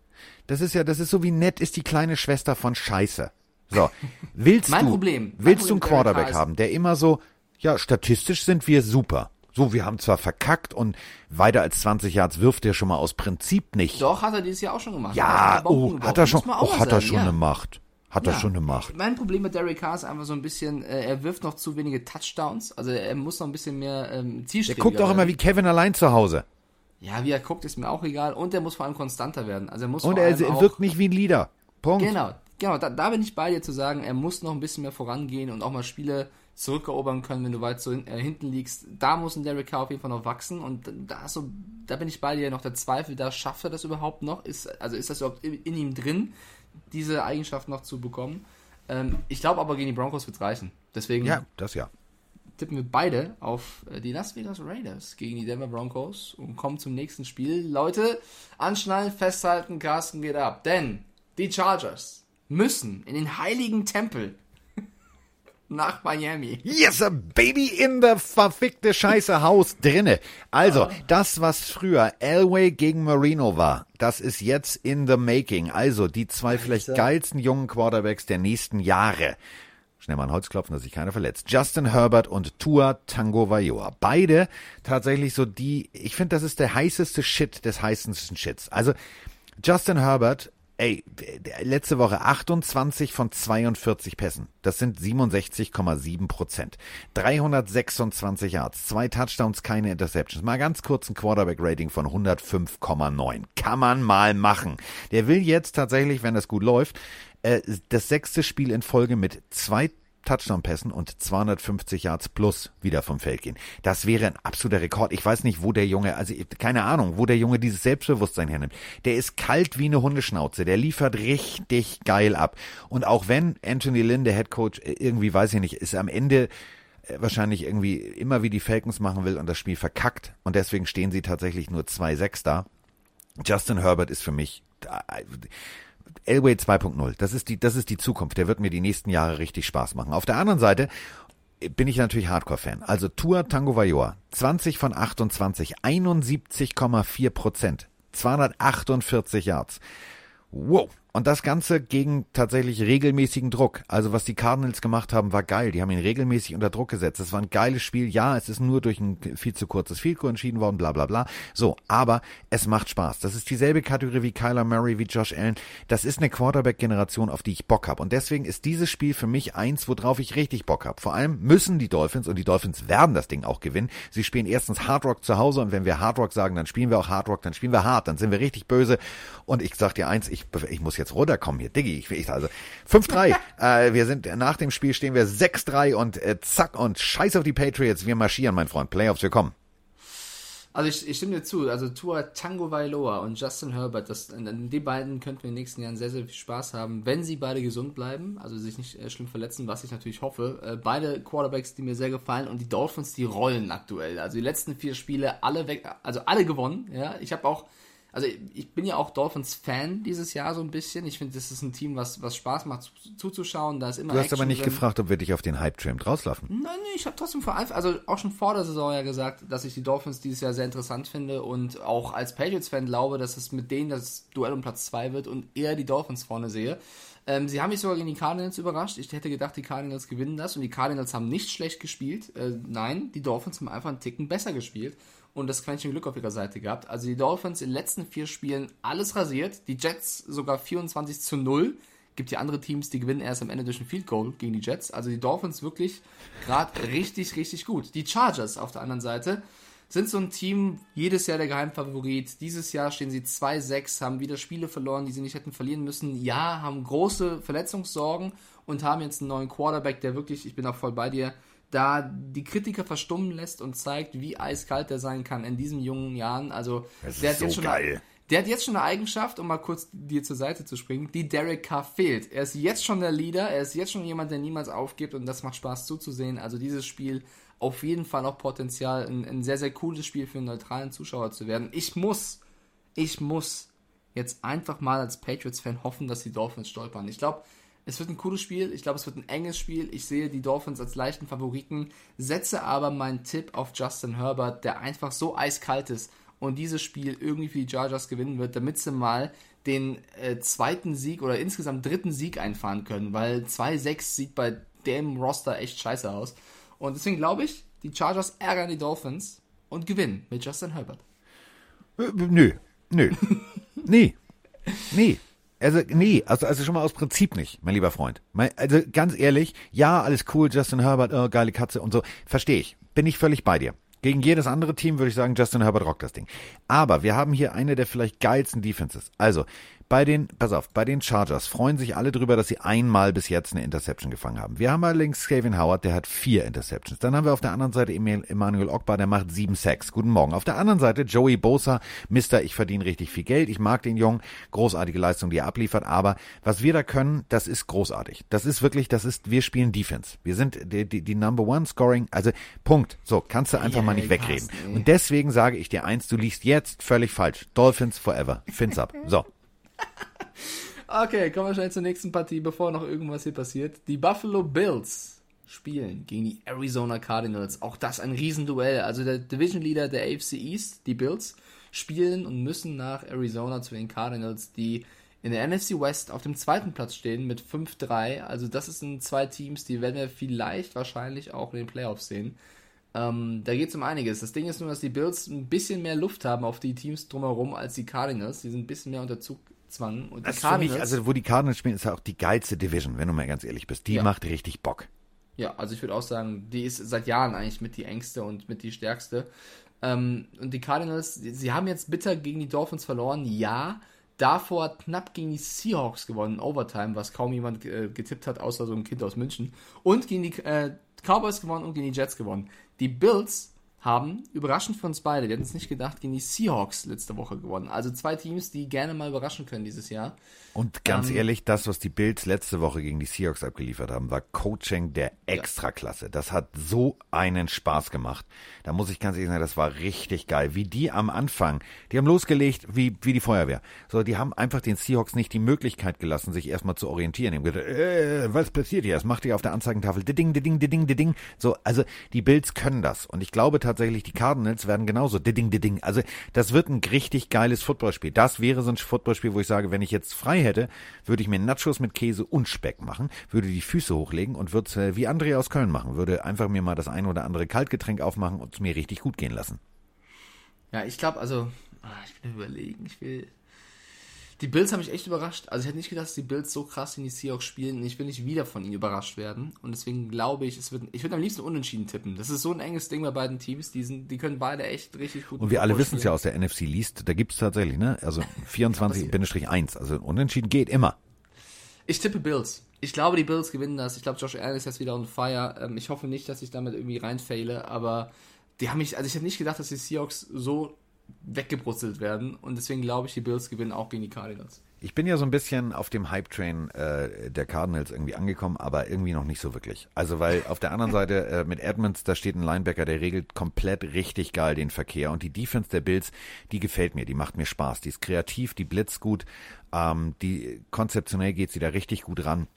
Das ist ja, das ist so wie nett ist die kleine Schwester von Scheiße. So, (laughs) willst mein du, Problem, willst Problem du einen Quarterback haben, der immer so, ja, statistisch sind wir super. So, wir haben zwar verkackt und weiter als 20 Yards wirft er schon mal aus Prinzip nicht. Doch, hat er dieses Jahr auch schon gemacht. Ja, oh, hat er schon, oh, hat er schon ja. eine Macht. Hat ja. er schon eine Macht. Mein Problem mit Derek Carr ist einfach so ein bisschen, äh, er wirft noch zu wenige Touchdowns. Also er muss noch ein bisschen mehr ähm, Zielstrebiger Er guckt auch immer wie Kevin allein zu Hause. Ja, wie er guckt, ist mir auch egal. Und er muss vor allem konstanter werden. Also er muss Und er, er wirkt nicht wie ein Leader. Punkt. Genau, genau. Da, da bin ich bei dir zu sagen, er muss noch ein bisschen mehr vorangehen und auch mal Spiele zurückerobern können, wenn du weit so äh, hinten liegst. Da muss ein Derek Carr auf jeden Fall noch wachsen und da so, da bin ich bei dir noch der Zweifel, da schafft er das überhaupt noch? Ist, also ist das überhaupt in, in ihm drin, diese Eigenschaft noch zu bekommen? Ähm, ich glaube aber gegen die Broncos wird es reichen. Deswegen ja, das ja. tippen wir beide auf äh, die Las Vegas Raiders gegen die Denver Broncos und kommen zum nächsten Spiel. Leute, anschnallen, festhalten, Carsten geht ab. Denn die Chargers müssen in den heiligen Tempel nach Miami. Yes, a baby in the verfickte Scheiße Haus drinne. Also, Ah. das, was früher Elway gegen Marino war, das ist jetzt in the making. Also, die zwei vielleicht geilsten jungen Quarterbacks der nächsten Jahre. Schnell mal ein Holz klopfen, dass sich keiner verletzt. Justin Herbert und Tua Tango Vailoa. Beide tatsächlich so die, ich finde, das ist der heißeste Shit des heißesten Shits. Also, Justin Herbert, ey, letzte Woche 28 von 42 Pässen. Das sind 67,7 Prozent. 326 Yards, zwei Touchdowns, keine Interceptions. Mal ganz kurz ein Quarterback-Rating von 105,9. Kann man mal machen. Der will jetzt tatsächlich, wenn das gut läuft, äh, das sechste Spiel in Folge mit zwei Touchdown-Pässen und 250 Yards plus wieder vom Feld gehen. Das wäre ein absoluter Rekord. Ich weiß nicht, wo der Junge, also keine Ahnung, wo der Junge dieses Selbstbewusstsein hernimmt. Der ist kalt wie eine Hundeschnauze. Der liefert richtig geil ab. Und auch wenn Anthony Lynn, der Head Coach, irgendwie, weiß ich nicht, ist am Ende äh, wahrscheinlich irgendwie immer wie die Falcons machen will und das Spiel verkackt und deswegen stehen sie tatsächlich nur 2-6 da. Justin Herbert ist für mich äh, Elway 2.0. Das ist die, das ist die Zukunft. Der wird mir die nächsten Jahre richtig Spaß machen. Auf der anderen Seite bin ich natürlich Hardcore-Fan. Also Tour Tango Vailoa, 20 von 28, 71,4 Prozent, 248 Yards. Wow. Und das Ganze gegen tatsächlich regelmäßigen Druck. Also was die Cardinals gemacht haben, war geil. Die haben ihn regelmäßig unter Druck gesetzt. Es war ein geiles Spiel. Ja, es ist nur durch ein viel zu kurzes Field entschieden worden, bla bla bla. So, aber es macht Spaß. Das ist dieselbe Kategorie wie Kyler Murray, wie Josh Allen. Das ist eine Quarterback-Generation, auf die ich Bock habe. Und deswegen ist dieses Spiel für mich eins, worauf ich richtig Bock habe. Vor allem müssen die Dolphins, und die Dolphins werden das Ding auch gewinnen, sie spielen erstens Hard Rock zu Hause und wenn wir Hard Rock sagen, dann spielen wir auch Hard Rock, dann spielen wir hart, dann sind wir richtig böse. Und ich sag dir eins, ich, ich muss jetzt runterkommen hier, Diggi. Ich, ich also 5-3. (laughs) äh, wir sind nach dem Spiel stehen wir 6-3 und äh, zack und scheiß auf die Patriots. Wir marschieren, mein Freund. Playoffs, wir kommen. Also ich, ich stimme dir zu, also Tua Tango Vailoa und Justin Herbert, das, die beiden könnten wir in den nächsten Jahren sehr, sehr viel Spaß haben, wenn sie beide gesund bleiben, also sich nicht äh, schlimm verletzen, was ich natürlich hoffe. Äh, beide Quarterbacks, die mir sehr gefallen und die Dolphins, die rollen aktuell. Also die letzten vier Spiele alle weg, also alle gewonnen, ja. Ich habe auch, also ich bin ja auch Dolphins-Fan dieses Jahr so ein bisschen. Ich finde, das ist ein Team, was, was Spaß macht zu, zuzuschauen. Da ist immer Du hast aber Action nicht drin. gefragt, ob wir dich auf den Hype-Tram rauslaufen. Nein, nee, ich habe trotzdem vor Anfang, also auch schon vor der Saison ja gesagt, dass ich die Dolphins dieses Jahr sehr interessant finde und auch als Patriots-Fan glaube, dass es mit denen das Duell um Platz 2 wird und eher die Dolphins vorne sehe. Ähm, sie haben mich sogar gegen die Cardinals überrascht. Ich hätte gedacht, die Cardinals gewinnen das und die Cardinals haben nicht schlecht gespielt. Äh, nein, die Dolphins haben einfach einen Ticken besser gespielt und das Quäntchen Glück auf ihrer Seite gehabt. Also die Dolphins in den letzten vier Spielen alles rasiert. Die Jets sogar 24 zu 0. Gibt ja andere Teams, die gewinnen erst am Ende durch ein Field Goal gegen die Jets. Also die Dolphins wirklich gerade richtig, richtig gut. Die Chargers auf der anderen Seite sind so ein Team, jedes Jahr der Geheimfavorit. Dieses Jahr stehen sie 2-6, haben wieder Spiele verloren, die sie nicht hätten verlieren müssen. Ja, haben große Verletzungssorgen und haben jetzt einen neuen Quarterback, der wirklich, ich bin auch voll bei dir, da die Kritiker verstummen lässt und zeigt, wie eiskalt der sein kann in diesen jungen Jahren. Also Das ist der hat so jetzt schon geil. Eine, der hat jetzt schon eine Eigenschaft, um mal kurz dir zur Seite zu springen, die Derek Carr fehlt. Er ist jetzt schon der Leader, er ist jetzt schon jemand, der niemals aufgibt und das macht Spaß zuzusehen. Also dieses Spiel auf jeden Fall auch Potenzial, ein, ein sehr, sehr cooles Spiel für einen neutralen Zuschauer zu werden. Ich muss, ich muss jetzt einfach mal als Patriots-Fan hoffen, dass die Dolphins stolpern. Ich glaube, es wird ein cooles Spiel. Ich glaube, es wird ein enges Spiel. Ich sehe die Dolphins als leichten Favoriten, setze aber meinen Tipp auf Justin Herbert, der einfach so eiskalt ist und dieses Spiel irgendwie für die Chargers gewinnen wird, damit sie mal den äh, zweiten Sieg oder insgesamt dritten Sieg einfahren können, weil 2-6 sieht bei dem Roster echt scheiße aus. Und deswegen glaube ich, die Chargers ärgern die Dolphins und gewinnen mit Justin Herbert. Äh, Nö, nö. (laughs) nee. Nee. Also, nee, also, also schon mal aus Prinzip nicht, mein lieber Freund. Also ganz ehrlich, ja, alles cool, Justin Herbert, oh, geile Katze und so, verstehe ich. Bin ich völlig bei dir. Gegen jedes andere Team würde ich sagen, Justin Herbert rockt das Ding. Aber wir haben hier eine der vielleicht geilsten Defenses. Also, Bei den, pass auf, bei den Chargers freuen sich alle drüber, dass sie einmal bis jetzt eine Interception gefangen haben. Wir haben allerdings Kevin Howard, der hat vier Interceptions. Dann haben wir auf der anderen Seite Emmanuel Ogbar, der macht sieben Sacks. Guten Morgen. Auf der anderen Seite Joey Bosa, Mister, ich verdiene richtig viel Geld. Ich mag den Jungen. Großartige Leistung, die er abliefert. Aber was wir da können, das ist großartig. Das ist wirklich, das ist, wir spielen Defense. Wir sind die, die, die Number One Scoring. Also, Punkt. So, kannst du einfach yeah, mal nicht wegreden. Und deswegen sage ich dir eins, du liegst jetzt völlig falsch. Dolphins forever. Fins ab. So. (laughs) okay, kommen wir schnell zur nächsten Partie, bevor noch irgendwas hier passiert. Die Buffalo Bills spielen gegen die Arizona Cardinals. Auch das ein Riesenduell. Also der Division Leader der AFC East, die Bills, spielen und müssen nach Arizona zu den Cardinals, die in der NFC West auf dem zweiten Platz stehen mit 5-3. Also das sind zwei Teams, die werden wir vielleicht wahrscheinlich auch in den Playoffs sehen. Ähm, da geht es um einiges. Das Ding ist nur, dass die Bills ein bisschen mehr Luft haben auf die Teams drumherum als die Cardinals. Die sind ein bisschen mehr unter Zugzwang. Und das die Cardinals, mich, also wo die Cardinals spielen, ist ja auch die geilste Division, wenn du mal ganz ehrlich bist. Die ja. macht richtig Bock. Ja, also ich würde auch sagen, die ist seit Jahren eigentlich mit die engste und mit die stärkste. Ähm, und die Cardinals, sie haben jetzt bitter gegen die Dolphins verloren, ja. Davor knapp gegen die Seahawks gewonnen, Overtime, was kaum jemand äh, getippt hat, außer so ein Kind aus München. Und gegen die äh, Cowboys gewonnen und gegen die Jets gewonnen. Die Bills haben, überraschend für uns beide, wir hätten es nicht gedacht, gegen die Seahawks letzte Woche gewonnen. Also zwei Teams, die gerne mal überraschen können dieses Jahr. Und ganz ähm, ehrlich, das, was die Bills letzte Woche gegen die Seahawks abgeliefert haben, war Coaching der Extraklasse. Das hat so einen Spaß gemacht. Da muss ich ganz ehrlich sagen, das war richtig geil. Wie die am Anfang, die haben losgelegt wie, wie die Feuerwehr. So, die haben einfach den Seahawks nicht die Möglichkeit gelassen, sich erstmal zu orientieren. Die haben gedacht, äh, was passiert hier? Das macht ihr auf der Anzeigentafel. Ding, ding, ding, ding, ding. So, also die Bills können das. Und ich glaube tatsächlich, die Cardinals werden genauso. Ding, ding. Also das wird ein richtig geiles Footballspiel. Das wäre so ein Footballspiel, wo ich sage, wenn ich jetzt frei hätte, würde ich mir Nachos mit Käse und Speck machen, würde die Füße hochlegen und würde äh, wie André aus Köln machen, würde einfach mir mal das ein oder andere Kaltgetränk aufmachen und es mir richtig gut gehen lassen. Ja, ich glaube, also, ah, ich will überlegen, ich will die Bills haben mich echt überrascht. Also ich hätte nicht gedacht, dass die Bills so krass in die Seahawks spielen. Und ich will nicht wieder von ihnen überrascht werden. Und deswegen glaube ich, es wird. Ich würde am liebsten unentschieden tippen. Das ist so ein enges Ding bei beiden Teams. Die, sind, die können beide echt richtig gut. Und wir alle wissen es ja aus der NFC Least. Da gibt es tatsächlich, ne? Also (laughs) 24-1. Also unentschieden geht immer. Ich tippe Bills. Ich glaube, die Bills gewinnen das. Ich glaube, Josh Allen ist jetzt wieder on fire. Ähm, ich hoffe nicht, dass ich damit irgendwie reinfehle, aber die haben mich, also ich hätte nicht gedacht, dass die Seahawks so weggebrutzelt werden. Und deswegen glaube ich, die Bills gewinnen auch gegen die Cardinals. Ich bin ja so ein bisschen auf dem Hype-Train äh, der Cardinals irgendwie angekommen, aber irgendwie noch nicht so wirklich. Also weil auf der anderen Seite äh, mit Edmonds, da steht ein Linebacker, der regelt komplett richtig geil den Verkehr. Und die Defense der Bills, die gefällt mir, die macht mir Spaß. Die ist kreativ, die blitzt gut, ähm, die konzeptionell geht sie da richtig gut ran.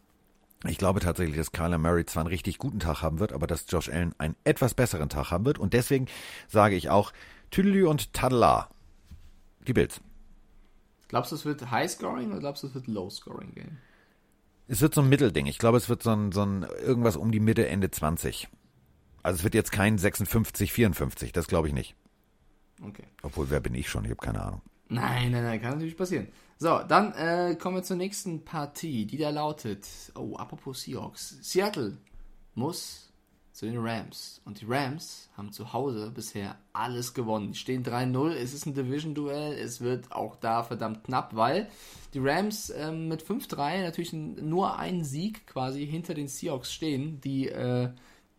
Ich glaube tatsächlich, dass Kyler Murray zwar einen richtig guten Tag haben wird, aber dass Josh Allen einen etwas besseren Tag haben wird. Und deswegen sage ich auch, Tüdelü und Tadela. Die Bills. Glaubst du, es wird High-Scoring oder glaubst du, es wird Low-Scoring-Game? Es wird so ein Mittelding. Ich glaube, es wird so ein, so ein irgendwas um die Mitte, Ende 20. Also es wird jetzt kein 56, 54. Das glaube ich nicht. Okay. Obwohl, wer bin ich schon? Ich habe keine Ahnung. Nein, nein, nein, kann natürlich passieren. So, dann äh, kommen wir zur nächsten Partie, die da lautet. Oh, apropos Seahawks. Seattle muss zu den Rams. Und die Rams haben zu Hause bisher alles gewonnen. Die stehen 3-0, es ist ein Division-Duell, es wird auch da verdammt knapp, weil die Rams ähm, mit 5-3 natürlich nur einen Sieg quasi hinter den Seahawks stehen, die äh,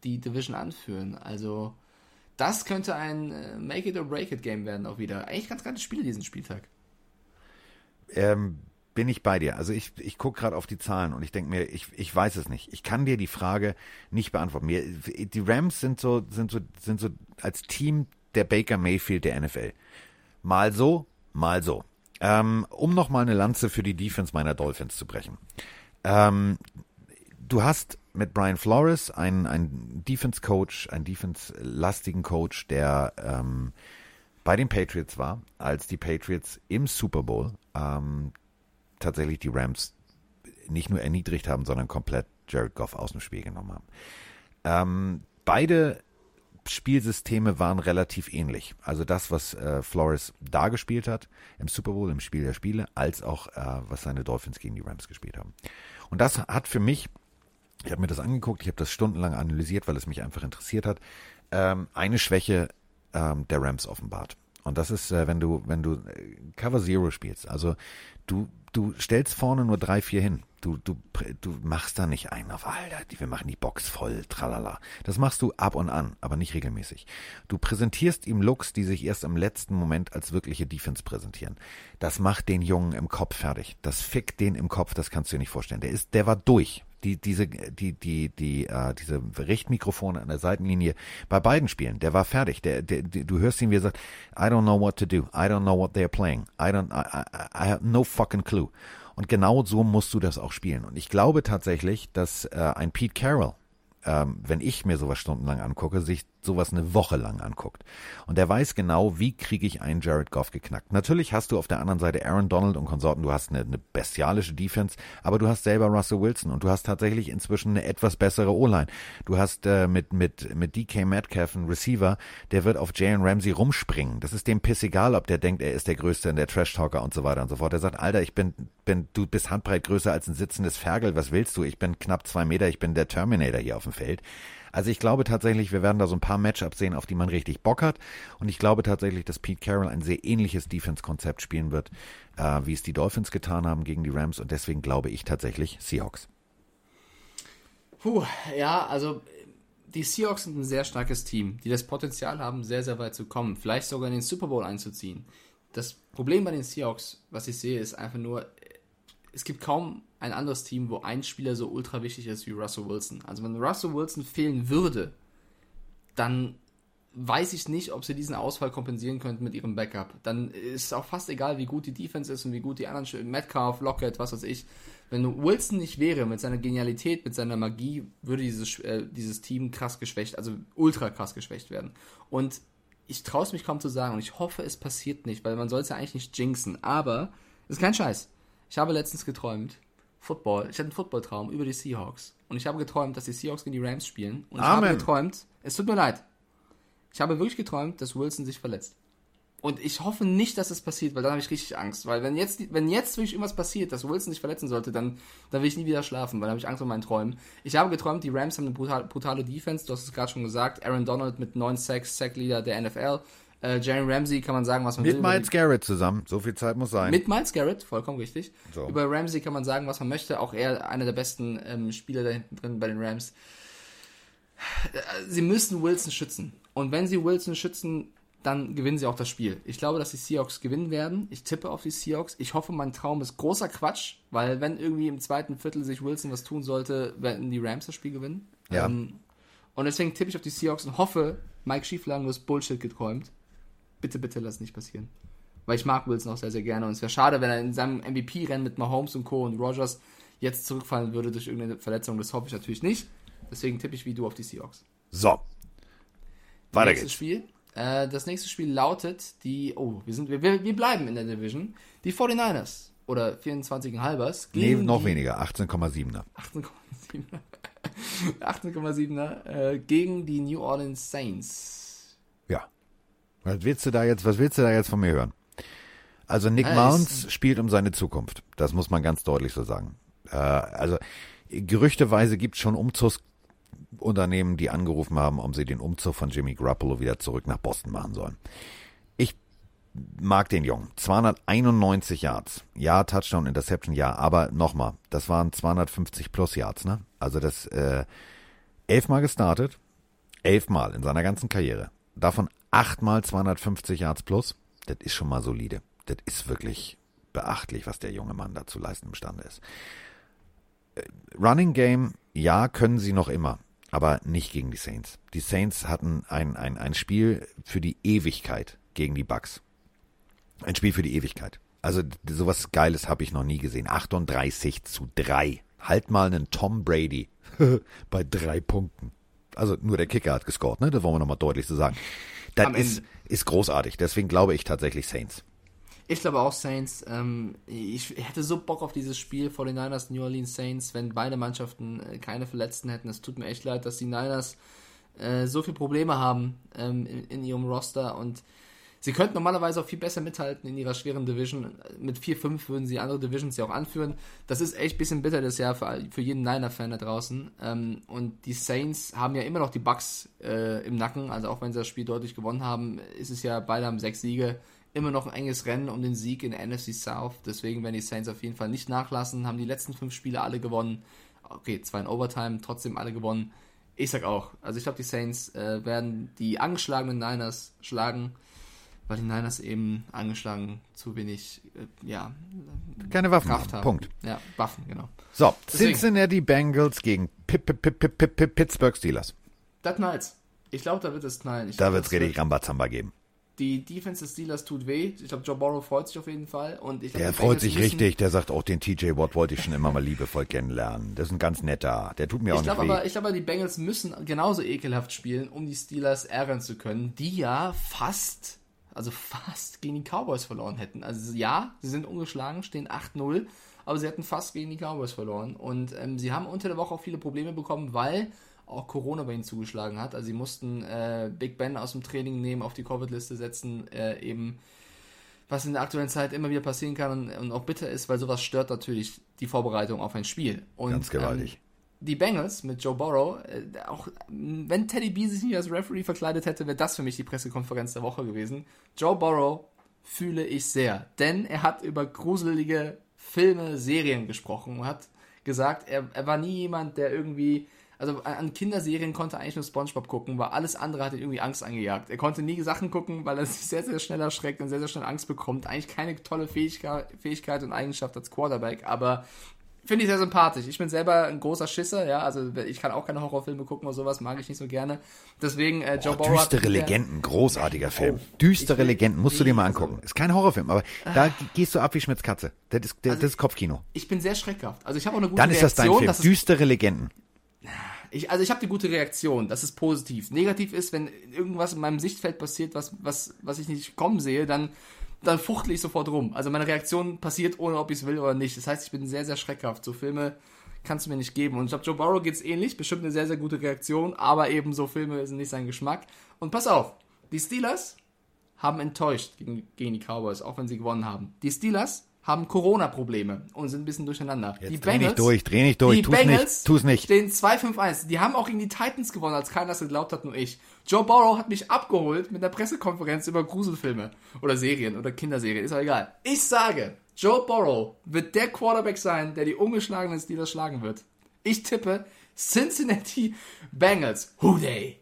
die Division anführen. Also das könnte ein äh, Make-it-or-break-it-Game werden auch wieder. Eigentlich ganz geiles Spiel diesen Spieltag. Ähm, bin ich bei dir. Also ich, ich gucke gerade auf die Zahlen und ich denke mir, ich, ich weiß es nicht. Ich kann dir die Frage nicht beantworten. Mir, die Rams sind so, sind so, sind so als Team der Baker Mayfield der NFL. Mal so, mal so. Ähm, um nochmal eine Lanze für die Defense meiner Dolphins zu brechen. Ähm, du hast mit Brian Flores einen, einen Defense-Coach, einen Defense-lastigen Coach, der ähm, bei den Patriots war, als die Patriots im Super Bowl ähm, tatsächlich die Rams nicht nur erniedrigt haben, sondern komplett Jared Goff aus dem Spiel genommen haben. Ähm, beide Spielsysteme waren relativ ähnlich. Also das, was äh, Flores da gespielt hat im Super Bowl, im Spiel der Spiele, als auch äh, was seine Dolphins gegen die Rams gespielt haben. Und das hat für mich, ich habe mir das angeguckt, ich habe das stundenlang analysiert, weil es mich einfach interessiert hat, ähm, eine Schwäche ähm, der Rams offenbart. Und das ist, äh, wenn du, wenn du äh, Cover Zero spielst. Also du du stellst vorne nur drei, vier hin. Du, du, du machst da nicht einen auf, Alter, wir machen die Box voll, tralala. Das machst du ab und an, aber nicht regelmäßig. Du präsentierst ihm Looks, die sich erst im letzten Moment als wirkliche Defense präsentieren. Das macht den Jungen im Kopf fertig. Das fickt den im Kopf, das kannst du dir nicht vorstellen. Der ist, der war durch die, diese, die, die, die, äh, diese Richtmikrofone an der Seitenlinie bei beiden Spielen, der war fertig. Der, der, der, du hörst ihn, wie er sagt, I don't know what to do. I don't know what they're playing. I don't, I, I, I have no fucking clue. Und genau so musst du das auch spielen. Und ich glaube tatsächlich, dass äh, ein Pete Carroll, ähm, wenn ich mir sowas stundenlang angucke, sich sowas eine Woche lang anguckt. Und der weiß genau, wie kriege ich einen Jared Goff geknackt. Natürlich hast du auf der anderen Seite Aaron Donald und Konsorten, du hast eine, eine bestialische Defense, aber du hast selber Russell Wilson und du hast tatsächlich inzwischen eine etwas bessere O-Line. Du hast äh, mit, mit, mit DK Metcalf einen Receiver, der wird auf Jalen Ramsey rumspringen. Das ist dem Piss egal, ob der denkt, er ist der Größte in der Trash-Talker und so weiter und so fort. Der sagt, Alter, ich bin, bin, du bist handbreit größer als ein sitzendes Ferkel, was willst du? Ich bin knapp zwei Meter, ich bin der Terminator hier auf dem Feld. Also ich glaube tatsächlich, wir werden da so ein paar Matchups sehen, auf die man richtig Bock hat. Und ich glaube tatsächlich, dass Pete Carroll ein sehr ähnliches Defense-Konzept spielen wird, äh, wie es die Dolphins getan haben gegen die Rams. Und deswegen glaube ich tatsächlich Seahawks. Puh, ja, also die Seahawks sind ein sehr starkes Team, die das Potenzial haben, sehr, sehr weit zu kommen, vielleicht sogar in den Super Bowl einzuziehen. Das Problem bei den Seahawks, was ich sehe, ist einfach nur, es gibt kaum ein anderes Team, wo ein Spieler so ultra wichtig ist wie Russell Wilson. Also wenn Russell Wilson fehlen würde, dann weiß ich nicht, ob sie diesen Ausfall kompensieren könnten mit ihrem Backup. Dann ist es auch fast egal, wie gut die Defense ist und wie gut die anderen, Metcalf, Lockett, was weiß ich. Wenn Wilson nicht wäre, mit seiner Genialität, mit seiner Magie, würde dieses, äh, dieses Team krass geschwächt, also ultra krass geschwächt werden. Und ich traue es mich kaum zu sagen und ich hoffe, es passiert nicht, weil man soll es ja eigentlich nicht jinxen. Aber, ist kein Scheiß. Ich habe letztens geträumt, Football, ich hatte einen Footballtraum über die Seahawks. Und ich habe geträumt, dass die Seahawks gegen die Rams spielen. Und ich Amen. habe geträumt, es tut mir leid. Ich habe wirklich geträumt, dass Wilson sich verletzt. Und ich hoffe nicht, dass es passiert, weil dann habe ich richtig Angst. Weil wenn jetzt, wenn jetzt wirklich irgendwas passiert, dass Wilson sich verletzen sollte, dann, dann will ich nie wieder schlafen, weil dann habe ich Angst vor meinen Träumen. Ich habe geträumt, die Rams haben eine brutale, brutale Defense, du hast es gerade schon gesagt. Aaron Donald mit 9 Sacks, Sackleader der NFL. Äh, Jerry Ramsey kann man sagen, was man mit will. Mit Miles Garrett zusammen, so viel Zeit muss sein. Mit Miles Garrett, vollkommen richtig. So. Über Ramsey kann man sagen, was man möchte. Auch er einer der besten ähm, Spieler da hinten drin bei den Rams. Äh, sie müssen Wilson schützen. Und wenn sie Wilson schützen, dann gewinnen sie auch das Spiel. Ich glaube, dass die Seahawks gewinnen werden. Ich tippe auf die Seahawks. Ich hoffe, mein Traum ist großer Quatsch, weil wenn irgendwie im zweiten Viertel sich Wilson was tun sollte, werden die Rams das Spiel gewinnen. Ja. Ähm, und deswegen tippe ich auf die Seahawks und hoffe, Mike Schieflagen ist Bullshit geträumt bitte, bitte lass nicht passieren. Weil ich mag Wilson auch sehr, sehr gerne. Und es wäre schade, wenn er in seinem MVP-Rennen mit Mahomes und Co. und Rogers jetzt zurückfallen würde durch irgendeine Verletzung. Das hoffe ich natürlich nicht. Deswegen tippe ich wie du auf die Seahawks. So. Weiter geht's. Spiel. Äh, das nächste Spiel lautet die. Oh, wir, sind, wir, wir bleiben in der Division. Die 49ers. Oder 24,5ers. Nee, noch weniger. 18,7er. 18,7er. 18,7er äh, gegen die New Orleans Saints. Was willst du da jetzt, was willst du da jetzt von mir hören? Also Nick ja, Mounds spielt um seine Zukunft. Das muss man ganz deutlich so sagen. Äh, also gerüchteweise gibt es schon Umzugsunternehmen, die angerufen haben, um sie den Umzug von Jimmy Garoppolo wieder zurück nach Boston machen sollen. Ich mag den Jungen. 291 Yards. Ja, Touchdown, Interception, ja. Aber nochmal, das waren 250 plus Yards, ne? Also das äh, elfmal gestartet, elfmal in seiner ganzen Karriere. Davon achtmal 250 Yards plus. Das ist schon mal solide. Das ist wirklich beachtlich, was der junge Mann da zu leisten imstande ist. Äh, Running Game, ja, können sie noch immer, aber nicht gegen die Saints. Die Saints hatten ein, ein, ein Spiel für die Ewigkeit gegen die Bucks. Ein Spiel für die Ewigkeit. Also sowas Geiles habe ich noch nie gesehen. 38 zu 3. Halt mal einen Tom Brady (laughs) bei drei Punkten. Also nur der Kicker hat gescored, ne? Das wollen wir nochmal deutlich so sagen. Das ist, ist großartig. Deswegen glaube ich tatsächlich Saints. Ich glaube auch Saints. Ähm, ich hätte so Bock auf dieses Spiel vor den Niners New Orleans Saints, wenn beide Mannschaften äh, keine Verletzten hätten. Es tut mir echt leid, dass die Niners äh, so viele Probleme haben ähm, in, in, ihrem Roster und Sie könnten normalerweise auch viel besser mithalten in ihrer schweren Division. Mit 4-5 würden sie andere Divisions ja auch anführen. Das ist echt ein bisschen bitter das Jahr für, für jeden Niner-Fan da draußen. Ähm, und die Saints haben ja immer noch die Bucks äh, im Nacken. Also auch wenn sie das Spiel deutlich gewonnen haben, ist es ja, beide haben sechs Siege. immer noch ein enges Rennen um den Sieg in der NFC South. Deswegen werden die Saints auf jeden Fall nicht nachlassen. Haben die letzten fünf Spiele alle gewonnen. Okay, zwei in Overtime, trotzdem alle gewonnen. Ich sag auch, also ich glaube, die Saints äh, werden die angeschlagenen Niners schlagen, weil die Niners eben angeschlagen zu wenig, äh, ja, keine Waffen Kraft haben. Punkt. Ja, Waffen, genau. So, Deswegen. Cincinnati Bengals gegen Pi- Pi- Pi- Pi- Pi- Pi- Pittsburgh Steelers. Da knallt's. Ich glaube, da wird es knallen. Ich Da glaub, wird's das richtig Rambazamba geben. Die Defense des Steelers tut weh. Ich glaube, Joe Burrow freut sich auf jeden Fall. Und ich glaub, Der freut Bengals sich richtig, der sagt auch, den TJ Watt wollte ich schon immer mal liebevoll kennenlernen. Das ist ein ganz netter, der tut mir auch Ich glaube nicht weh. aber, ich glaube, die Bengals müssen genauso ekelhaft spielen, um die Steelers ärgern zu können, die ja fast, also fast gegen die Cowboys verloren hätten. Also ja, sie sind ungeschlagen, stehen 8-0, aber sie hätten fast gegen die Cowboys verloren. Und ähm, sie haben unter der Woche auch viele Probleme bekommen, weil auch Corona bei ihnen zugeschlagen hat. Also sie mussten äh, Big Ben aus dem Training nehmen, auf die Covid-Liste setzen, äh, eben was in der aktuellen Zeit immer wieder passieren kann und, und auch bitter ist, weil sowas stört natürlich die Vorbereitung auf ein Spiel. Und, Ganz gewaltig. Ähm, die Bengals mit Joe Burrow, äh, auch wenn Teddy B sich nicht als Referee verkleidet hätte, wäre das für mich die Pressekonferenz der Woche gewesen. Joe Burrow fühle ich sehr, denn er hat über gruselige Filme, Serien gesprochen und hat gesagt, er, er war nie jemand, der irgendwie also an- an Kinderserien konnte er eigentlich nur Spongebob gucken, weil alles andere hat ihn irgendwie Angst angejagt. Er konnte nie Sachen gucken, weil er (laughs) sich sehr, sehr schnell erschreckt und sehr, sehr schnell Angst bekommt. Eigentlich keine tolle Fähigkeit, Fähigkeit und Eigenschaft als Quarterback, aber finde ich sehr sympathisch. Ich bin selber ein großer Schisser, ja, also ich kann auch keine Horrorfilme gucken oder sowas, mag ich nicht so gerne. Deswegen, äh, Joe Oh, hat düstere Legenden, großartiger Film. Oh, düstere Legenden, musst du dir mal angucken. Ist kein Horrorfilm, aber da gehst du ab wie Schmitz Katze. Das ist, das, Also das ist Kopfkino. Ich bin sehr schreckhaft. Also ich habe auch eine gute Dann ist das dein. Film. dass es Düstere Legenden. Ich, also ich habe die gute Reaktion, das ist positiv. Negativ ist, wenn irgendwas in meinem Sichtfeld passiert, was, was, was ich nicht kommen sehe, dann, dann fuchtle ich sofort rum. Also meine Reaktion passiert, ohne ob ich es will oder nicht. Das heißt, ich bin sehr, sehr schreckhaft. So Filme kannst du mir nicht geben. Und ich glaube, Joe Burrow geht's ähnlich. Bestimmt eine sehr, sehr gute Reaktion, aber eben so Filme sind nicht sein Geschmack. Und pass auf, die Steelers haben enttäuscht gegen, gegen die Cowboys, auch wenn sie gewonnen haben. Die Steelers haben Corona-Probleme und sind ein bisschen durcheinander. Jetzt die dreh nicht durch, dreh nicht durch, die tu's Bengals nicht, tu's nicht. stehen 2-5-1. Die haben auch gegen die Titans gewonnen, als keiner das geglaubt hat, nur ich. Joe Burrow hat mich abgeholt mit einer Pressekonferenz über Gruselfilme oder Serien oder Kinderserien, ist auch egal. Ich sage, Joe Burrow wird der Quarterback sein, der die ungeschlagenen Steelers schlagen wird. Ich tippe Cincinnati Bengals. Who they?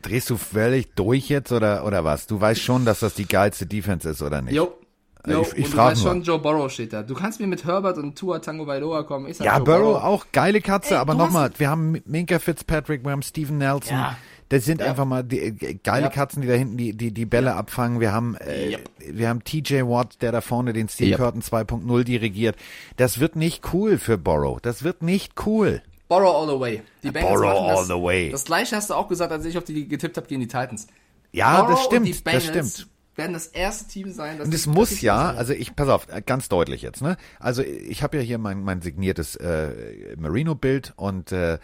Drehst du völlig durch jetzt oder, oder was? Du weißt schon, dass das die geilste Defense ist, oder nicht? Jo. Ich- Jo, ich und du frag weißt nur. schon, Joe Burrow steht da. Du kannst mir mit Herbert und Tua Tango Bailoa kommen. Ich sag Ja, Joe Burrow auch, geile Katze, Ey, aber nochmal, wir haben Minka Fitzpatrick, wir haben Steven Nelson. Ja. Das sind Ja. einfach mal die, äh, geile Ja. Katzen, die da hinten die, die, die Bälle abfangen. Wir haben, äh, wir haben TJ Watt, der da vorne den Steel. Curtain 2.0 dirigiert. Das wird nicht cool für Burrow. Das wird nicht cool. Burrow all the way. Die Bengals Burrow machen das, all the way. Das gleiche hast du auch gesagt, als ich auf die getippt habe gegen die Titans. Ja, Burrow das und die stimmt, das stimmt. Werden das erste Team sein, das Und es muss ja, also ich, pass auf, ganz deutlich jetzt, ne? Also ich habe ja hier mein, mein signiertes äh, Marino-Bild und äh,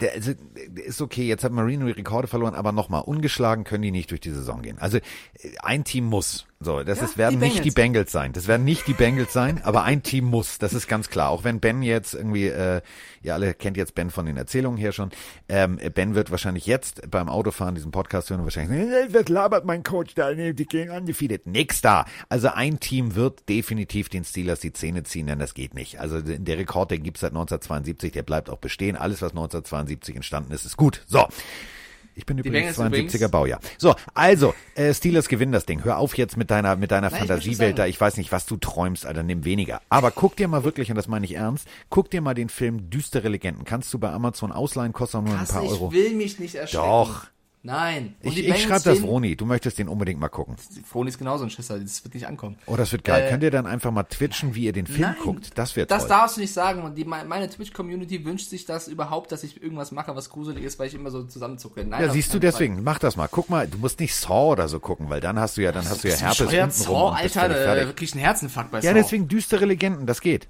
der, also, ist okay, jetzt hat Marino die Rekorde verloren, aber nochmal, ungeschlagen können die nicht durch die Saison gehen. Also äh, ein Team muss. So, das Ja, ist, werden die nicht die Bengals. Sein. Das werden nicht die Bengals sein, aber ein Team muss. Das ist ganz klar. Auch wenn Ben jetzt irgendwie, äh, ihr alle kennt jetzt Ben von den Erzählungen her schon. Ähm, Ben wird wahrscheinlich jetzt beim Autofahren diesen Podcast hören und wahrscheinlich, sagen, "Äh, was labert mein Coach da? Nee, Die gehen undefeated. Nix da. Also ein Team wird definitiv den Steelers die Zähne ziehen, denn das geht nicht. Also der Rekord, den gibt's seit 1972, der bleibt auch bestehen. Alles, was 1972 entstanden ist, ist gut. So. Ich bin übrigens Bengals 72er übrigens- Baujahr. So, also, äh, Steelers gewinnen das Ding. Hör auf jetzt mit deiner, mit deiner Nein, Fantasiewelt da. Ich weiß nicht, was du träumst, Alter, nimm weniger. Aber guck dir mal wirklich, und das meine ich ernst, guck dir mal den Film Düstere Legenden. Kannst du bei Amazon ausleihen, kostet auch nur ein Hasse, paar Euro. Ich will mich nicht erschrecken. Doch. Nein. Und Ich, ich schreibe das Roni. Du möchtest den unbedingt mal gucken. Froni ist genauso ein Schisser, das wird nicht ankommen. Oh, das wird geil. Äh, Könnt ihr dann einfach mal twitchen, wie ihr den Film Nein. guckt? Das wird Das toll. darfst du nicht sagen. Und die, meine Twitch-Community wünscht sich das überhaupt, dass ich irgendwas mache, was gruselig ist, weil ich immer so zusammenzucke. Nein, ja, siehst du keinen Fall. deswegen. Mach das mal. Guck mal, du musst nicht Saw oder so gucken, weil dann hast du ja, dann hast du ja Herpes bescheuert? untenrum Saw, Alter, da fertig. wirklich ein Herzinfarkt bei Ja, Saw. deswegen düstere Legenden, das geht.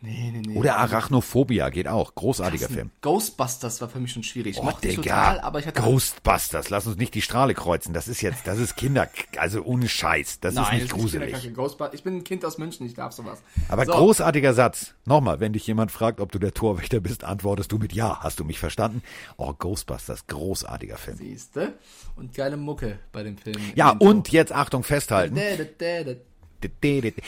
Nee, nee, nee. Oder Arachnophobia geht auch. Großartiger Film. Ghostbusters war für mich schon schwierig. Oh, Digga. total, aber ich hatte Ghostbusters, lass uns nicht die Strahle kreuzen. Das ist jetzt, das ist Kinder, also ohne Scheiß. Das Nein, ist nicht das gruselig. Ist ich bin ein Kind aus München, ich darf sowas. Aber so. großartiger Satz. Nochmal, wenn dich jemand fragt, ob du der Torwächter bist, antwortest du mit Ja. Hast du mich verstanden? Oh, Ghostbusters, großartiger Film. Siehste? Und geile Mucke bei dem Film. Ja, und jetzt Achtung, festhalten.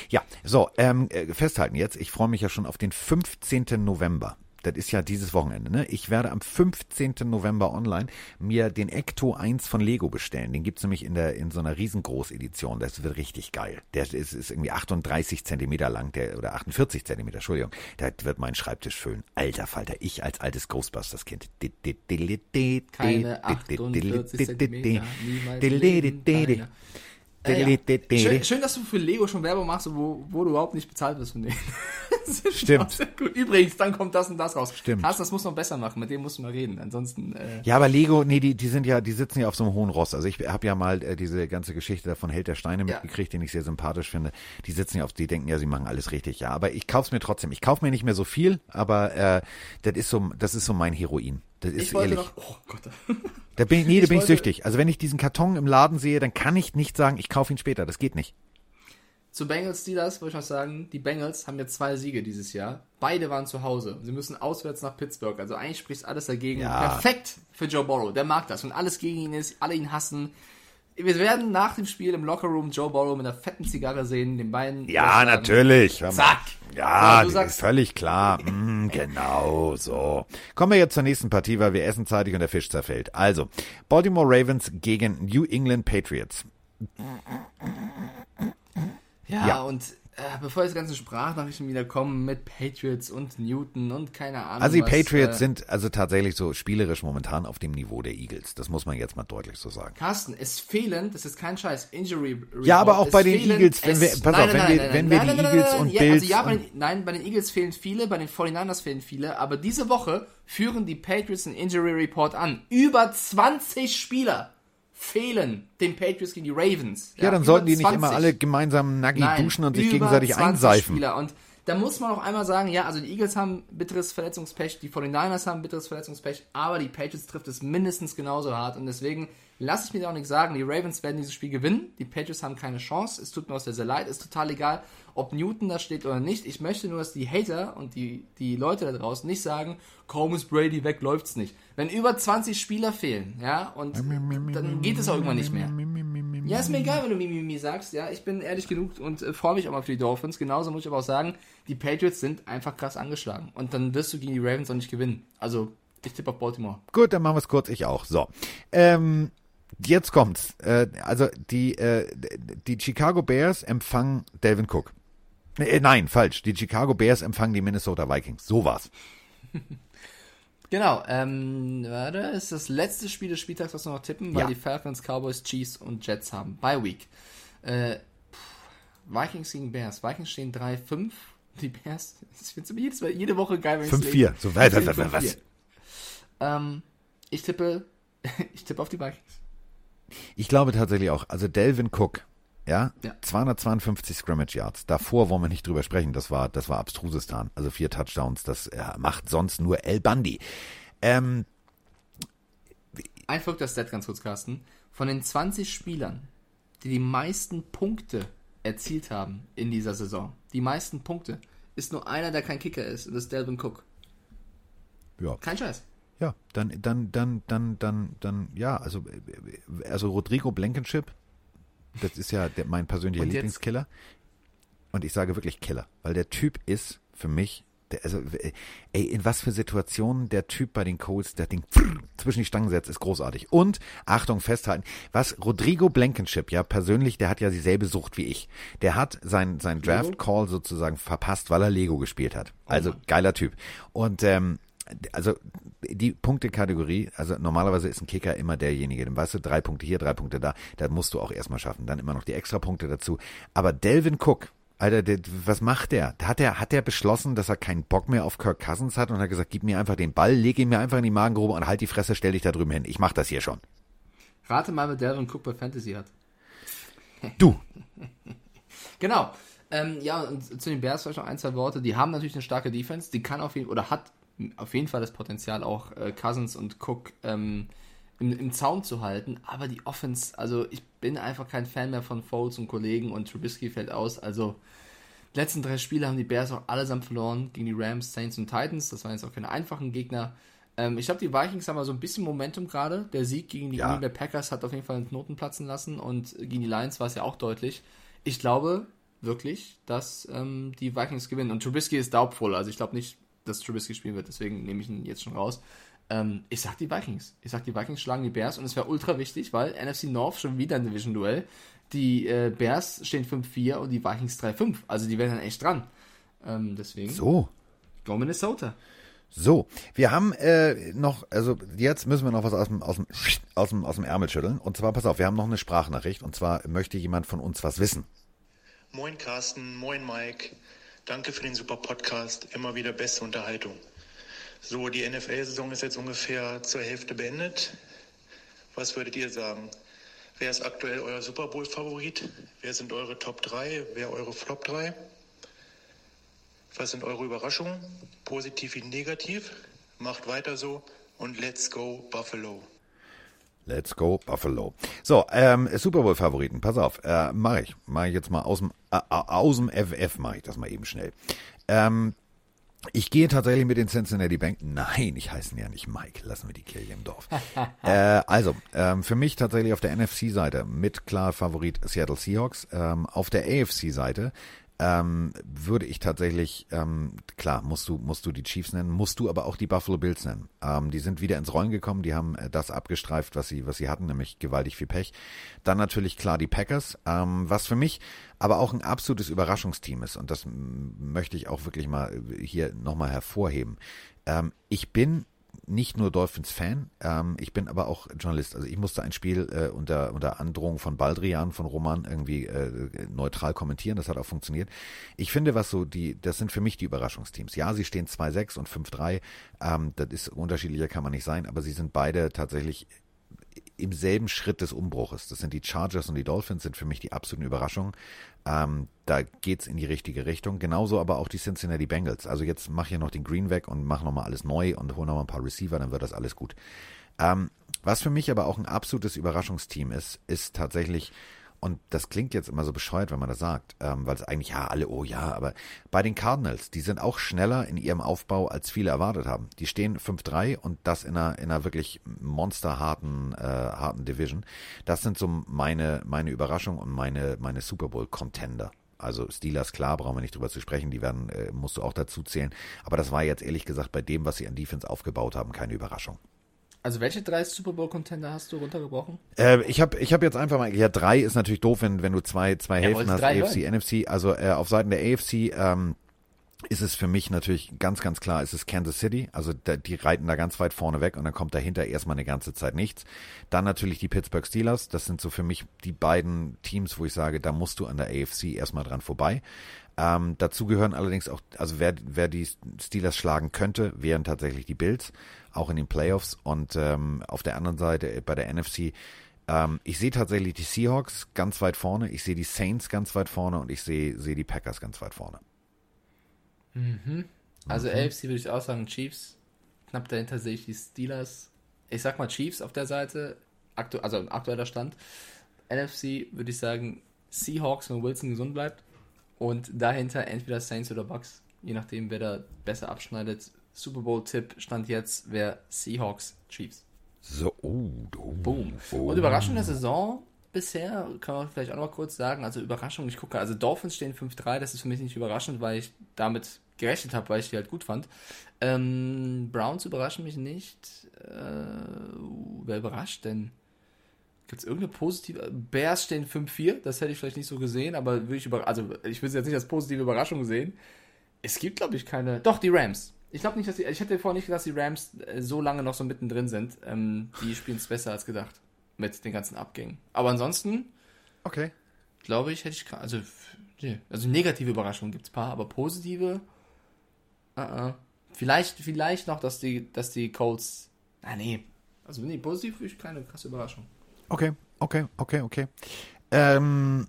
Ja, so, ähm, äh, festhalten jetzt. Ich freue mich ja schon auf den 15. November. Das ist ja dieses Wochenende, ne? Ich werde am 15. November online mir den Ecto 1 von Lego bestellen. Den gibt's nämlich in der, in so einer riesengroß-Edition. Das wird richtig geil. Der ist, ist irgendwie 38 Zentimeter lang, der, oder 48 Zentimeter, Entschuldigung. Der wird meinen Schreibtisch füllen. Alter Falter, ich als altes Ghostbusters-Kind. Keine 48 Zentimeter, niemals äh, ja. schön, schön, dass du für Lego schon Werbung machst, wo, wo du überhaupt nicht bezahlt wirst von denen. (laughs) Stimmt. Übrigens, dann kommt das und das raus. Stimmt. Hast, das muss noch besser machen, mit dem musst du mal reden. Ansonsten. Äh ja, aber Lego, nee, die, die sind ja, die sitzen ja auf so einem hohen Ross. Also ich habe ja mal äh, diese ganze Geschichte von Held der Steine ja. mitgekriegt, den ich sehr sympathisch finde. Die sitzen ja auf, die denken ja, sie machen alles richtig. Ja, aber ich kauf's mir trotzdem. Ich kauf mir nicht mehr so viel, aber äh, das ist so, das ist so mein Heroin. Das ist ich ehrlich. Noch, oh Gott. (laughs) Da bin ich, nee, da bin ich süchtig. Also wenn ich diesen Karton im Laden sehe, dann kann ich nicht sagen, ich kaufe ihn später. Das geht nicht. Zu Bengals Steelers wollte ich noch sagen, die Bengals haben jetzt zwei Siege dieses Jahr. Beide waren zu Hause. Sie müssen auswärts nach Pittsburgh. Also eigentlich spricht alles dagegen. Ja. Perfekt für Joe Burrow. Der mag das. Und alles gegen ihn ist, alle ihn hassen. Wir werden nach dem Spiel im Lockerroom Joe Burrow mit einer fetten Zigarre sehen, den beiden. Ja, natürlich. Zack. Ja, ja sagst, völlig klar. (laughs) Mm, genau so. Kommen wir jetzt zur nächsten Partie, weil wir essen zeitig und der Fisch zerfällt. Also, Baltimore Ravens gegen New England Patriots. Ja, ja. und bevor jetzt ganze Sprachnachrichten wieder kommen mit Patriots und Newton und keine Ahnung. Also die was, Patriots äh, sind also tatsächlich so spielerisch momentan auf dem Niveau der Eagles. Das muss man jetzt mal deutlich so sagen. Carsten, es fehlen, das ist kein Scheiß, Injury Report, Ja, aber auch bei den Eagles, wenn wir, pass auf, wenn wir, wenn wir die Eagles und ja, Bills. Also ja, bei den, nein, bei den Eagles fehlen viele, bei den 49ers fehlen viele, aber diese Woche führen die Patriots einen Injury Report an. Über 20 Spieler fehlen den Patriots gegen die Ravens. Ja, ja dann sollten die nicht immer alle gemeinsam nackig duschen und sich gegenseitig einseifen. Spieler. Und da muss man auch einmal sagen, ja, also die Eagles haben bitteres Verletzungspech, die 49ers haben bitteres Verletzungspech, aber die Patriots trifft es mindestens genauso hart und deswegen lasse ich mir da auch nicht sagen, die Ravens werden dieses Spiel gewinnen, die Patriots haben keine Chance, es tut mir auch sehr, sehr leid, ist total egal, ob Newton da steht oder nicht. Ich möchte nur, dass die Hater und die, die Leute da draußen nicht sagen, kaum ist Brady weg, läuft's nicht. Wenn über 20 Spieler fehlen, ja, und dann geht es auch irgendwann nicht mehr. Ja, ist mir egal, wenn du Mimimi sagst, ja, ich bin ehrlich genug und äh, freue mich auch mal für die Dolphins. Genauso muss ich aber auch sagen, die Patriots sind einfach krass angeschlagen. Und dann wirst du gegen die Ravens auch nicht gewinnen. Also, ich tippe auf Baltimore. Gut, dann machen wir es kurz, ich auch. So. Ähm, jetzt kommt's. Äh, also, die, äh, die Chicago Bears empfangen Delvin Cook. Äh, nein, falsch. Die Chicago Bears empfangen die Minnesota Vikings. So war's. (laughs) Genau, ähm, warte, ist das letzte Spiel des Spieltags, was wir noch tippen, weil ja. die Falcons, Cowboys, Chiefs und Jets haben. Bye Week. Äh, Vikings gegen Bears. Vikings stehen 3-5. Die Bears, (laughs) ich finde es jedes, jede Woche geil, wenn ich 5-4, so weiter, was? Ähm, ich tippe, (laughs) ich tippe auf die Vikings. Ich glaube tatsächlich auch, also Delvin Cook, ja, ja. 252 Scrimmage Yards. Davor wollen wir nicht drüber sprechen. Das war, das war Abstrusistan. Also vier Touchdowns. Das äh, macht sonst nur El Bandi. Ähm, Ein verrückter Stat ganz kurz, Carsten. Von den 20 Spielern, die die meisten Punkte erzielt haben in dieser Saison, die meisten Punkte, ist nur einer, der kein Kicker ist. Und das ist Delvin Cook. Ja. Kein Scheiß. Ja, dann, dann, dann, dann, dann, dann, ja, also, also Rodrigo Blankenship, das ist ja der, mein persönlicher Und Lieblingskiller. Und ich sage wirklich Killer, weil der Typ ist für mich, der, also, ey, in was für Situationen der Typ bei den Coles der Ding zwischen die Stangen setzt, ist großartig. Und, Achtung, festhalten, was Rodrigo Blankenship, ja, persönlich, der hat ja dieselbe Sucht wie ich. Der hat sein, sein Draft Call sozusagen verpasst, weil er Lego gespielt hat. Also, oh geiler Typ. Und, ähm, also die Punktekategorie, also normalerweise ist ein Kicker immer derjenige, dann weißt du, drei Punkte hier, drei Punkte da, da musst du auch erstmal schaffen. Dann immer noch die Extrapunkte dazu. Aber Delvin Cook, Alter, der, was macht der? Hat der, hat der beschlossen, dass er keinen Bock mehr auf Kirk Cousins hat und hat gesagt, gib mir einfach den Ball, leg ihn mir einfach in die Magengrube und halt die Fresse, stell dich da drüben hin. Ich mach das hier schon. Rate mal, wer Delvin Cook bei Fantasy hat. (laughs) Du. genau. Ähm, ja, und zu den Bears vielleicht noch ein, zwei Worte. Die haben natürlich eine starke Defense, die kann auf jeden oder hat auf jeden Fall das Potenzial, auch äh, Cousins und Cook ähm, im, im Zaum zu halten. Aber die Offense, also ich bin einfach kein Fan mehr von Foles und Kollegen und Trubisky fällt aus. Also die letzten drei Spiele haben die Bears auch allesamt verloren gegen die Rams, Saints und Titans. Das waren jetzt auch keine einfachen Gegner. Ähm, ich glaube, die Vikings haben mal so ein bisschen Momentum gerade. Der Sieg gegen die ja. Green Bay Packers hat auf jeden Fall einen Knoten platzen lassen und gegen die Lions war es ja auch deutlich. Ich glaube wirklich, dass ähm, die Vikings gewinnen. Und Trubisky ist daubvoll. Also ich glaube nicht, dass Trubisky spielen wird. Deswegen nehme ich ihn jetzt schon raus. Ähm, ich sag die Vikings. Ich sag die Vikings schlagen die Bears und es wäre ultra wichtig, weil NFC North schon wieder ein Division-Duell. Die äh, Bears stehen 5-4 und die Vikings 3-5. Also die wären dann echt dran. Ähm, deswegen. So. Go Minnesota. So, wir haben äh, noch, also jetzt müssen wir noch was aus dem, aus, dem, aus, dem, aus dem Ärmel schütteln. Und zwar, pass auf, wir haben noch eine Sprachnachricht. Und zwar möchte jemand von uns was wissen. Moin Carsten, moin Mike. Danke für den super Podcast. Immer wieder beste Unterhaltung. So, die NFL-Saison ist jetzt ungefähr zur Hälfte beendet. Was würdet ihr sagen? Wer ist aktuell euer Super Bowl-Favorit? Wer sind eure Top 3? Wer eure Flop 3? Was sind eure Überraschungen? Positiv wie negativ? Macht weiter so und let's go Buffalo. Let's go Buffalo. So, ähm, Super Bowl Favoriten, pass auf, äh, mache ich, mache ich jetzt mal aus dem äh, aus dem FF mache ich das mal eben schnell. Ähm, ich gehe tatsächlich mit den Cincinnati Bank. Nein, ich heiße ja nicht Mike. Lassen wir die Kirche im Dorf. (laughs) äh, also, ähm, für mich tatsächlich auf der NFC-Seite mit klar Favorit Seattle Seahawks. Ähm, auf der AFC-Seite ähm, würde ich tatsächlich, ähm, klar, musst du, musst du die Chiefs nennen, musst du aber auch die Buffalo Bills nennen. Ähm, die sind wieder ins Rollen gekommen, die haben äh, das abgestreift, was sie, was sie hatten, nämlich gewaltig viel Pech. Dann natürlich klar die Packers, ähm, was für mich aber auch ein absolutes Überraschungsteam ist und das möchte ich auch wirklich mal äh, hier nochmal hervorheben. Ähm, ich bin nicht nur Dolphins-Fan, ähm, ich bin aber auch Journalist. Also ich musste ein Spiel äh, unter, unter Androhung von Baldrian, von Roman irgendwie äh, neutral kommentieren. Das hat auch funktioniert. Ich finde, was so die, das sind für mich die Überraschungsteams. Ja, sie stehen 2-6 und 5-3. Ähm, das ist unterschiedlicher kann man nicht sein, aber sie sind beide tatsächlich im selben Schritt des Umbruches. Das sind die Chargers und die Dolphins, sind für mich die absoluten Überraschungen. Ähm, da geht's in die richtige Richtung. Genauso aber auch die Cincinnati Bengals. Also jetzt mach hier noch den Green weg und mach nochmal alles neu und hol nochmal ein paar Receiver, dann wird das alles gut. Ähm, was für mich aber auch ein absolutes Überraschungsteam ist, ist tatsächlich und das klingt jetzt immer so bescheuert, wenn man das sagt, ähm, weil es eigentlich, ja, alle, oh ja, aber bei den Cardinals, die sind auch schneller in ihrem Aufbau, als viele erwartet haben. Die stehen 5-3 und das in einer, in einer wirklich monsterharten äh, harten Division. Das sind so meine, meine Überraschung und meine, meine Super Bowl-Contender. Also Steelers, klar, brauchen wir nicht drüber zu sprechen, die werden, äh, musst du auch dazu zählen. Aber das war jetzt ehrlich gesagt bei dem, was sie an Defense aufgebaut haben, keine Überraschung. Also welche drei Super Bowl Contender hast du runtergebrochen? Äh, ich habe ich hab jetzt einfach mal, ja drei ist natürlich doof, wenn, wenn du zwei, zwei ja, Hälften hast, AFC, hören. NFC. Also äh, auf Seiten der AFC ähm, ist es für mich natürlich ganz, ganz klar, ist es Kansas City. Also da, die reiten da ganz weit vorne weg und dann kommt dahinter erstmal eine ganze Zeit nichts. Dann natürlich die Pittsburgh Steelers. Das sind so für mich die beiden Teams, wo ich sage, da musst du an der AFC erstmal dran vorbei. Ähm, dazu gehören allerdings auch, also wer, wer die Steelers schlagen könnte, wären tatsächlich die Bills auch in den Playoffs. Und ähm, auf der anderen Seite äh, bei der NFC, ähm, ich sehe tatsächlich die Seahawks ganz weit vorne, ich sehe die Saints ganz weit vorne und ich sehe sehe die Packers ganz weit vorne. Mhm. Also mhm. AFC würde ich auch sagen Chiefs. Knapp dahinter sehe ich die Steelers. Ich sag mal Chiefs auf der Seite, aktu also aktueller Stand. NFC würde ich sagen Seahawks, wenn Wilson gesund bleibt. Und dahinter entweder Saints oder Bucks. Je nachdem, wer da besser abschneidet, Super Bowl-Tipp stand jetzt, wäre Seahawks Chiefs. So, oh, oh, Boom. Oh. Und Überraschung der Saison bisher, kann man vielleicht auch noch mal kurz sagen, also Überraschung, ich gucke, also Dolphins stehen 5-3, das ist für mich nicht überraschend, weil ich damit gerechnet habe, weil ich die halt gut fand. Ähm, Browns überraschen mich nicht. Äh, wer überrascht denn? Gibt es irgendeine positive? Bears stehen 5-4, das hätte ich vielleicht nicht so gesehen, aber würde ich über, also ich würde es jetzt nicht als positive Überraschung sehen. Es gibt, glaube ich, keine. Doch, die Rams. Ich glaube nicht, dass die. Ich hätte vorher nicht gedacht, dass die Rams äh, so lange noch so mittendrin sind. Ähm, die spielen es besser als gedacht. Mit den ganzen Abgängen. Aber ansonsten. Okay. Glaube ich, hätte ich. Also, also negative Überraschungen gibt es ein paar, aber positive. Uh -uh. Vielleicht, vielleicht noch, dass die, dass die Colts. Ah, nee. Also, nee, positiv ist keine krasse Überraschung. Okay, okay, okay, okay. Ähm,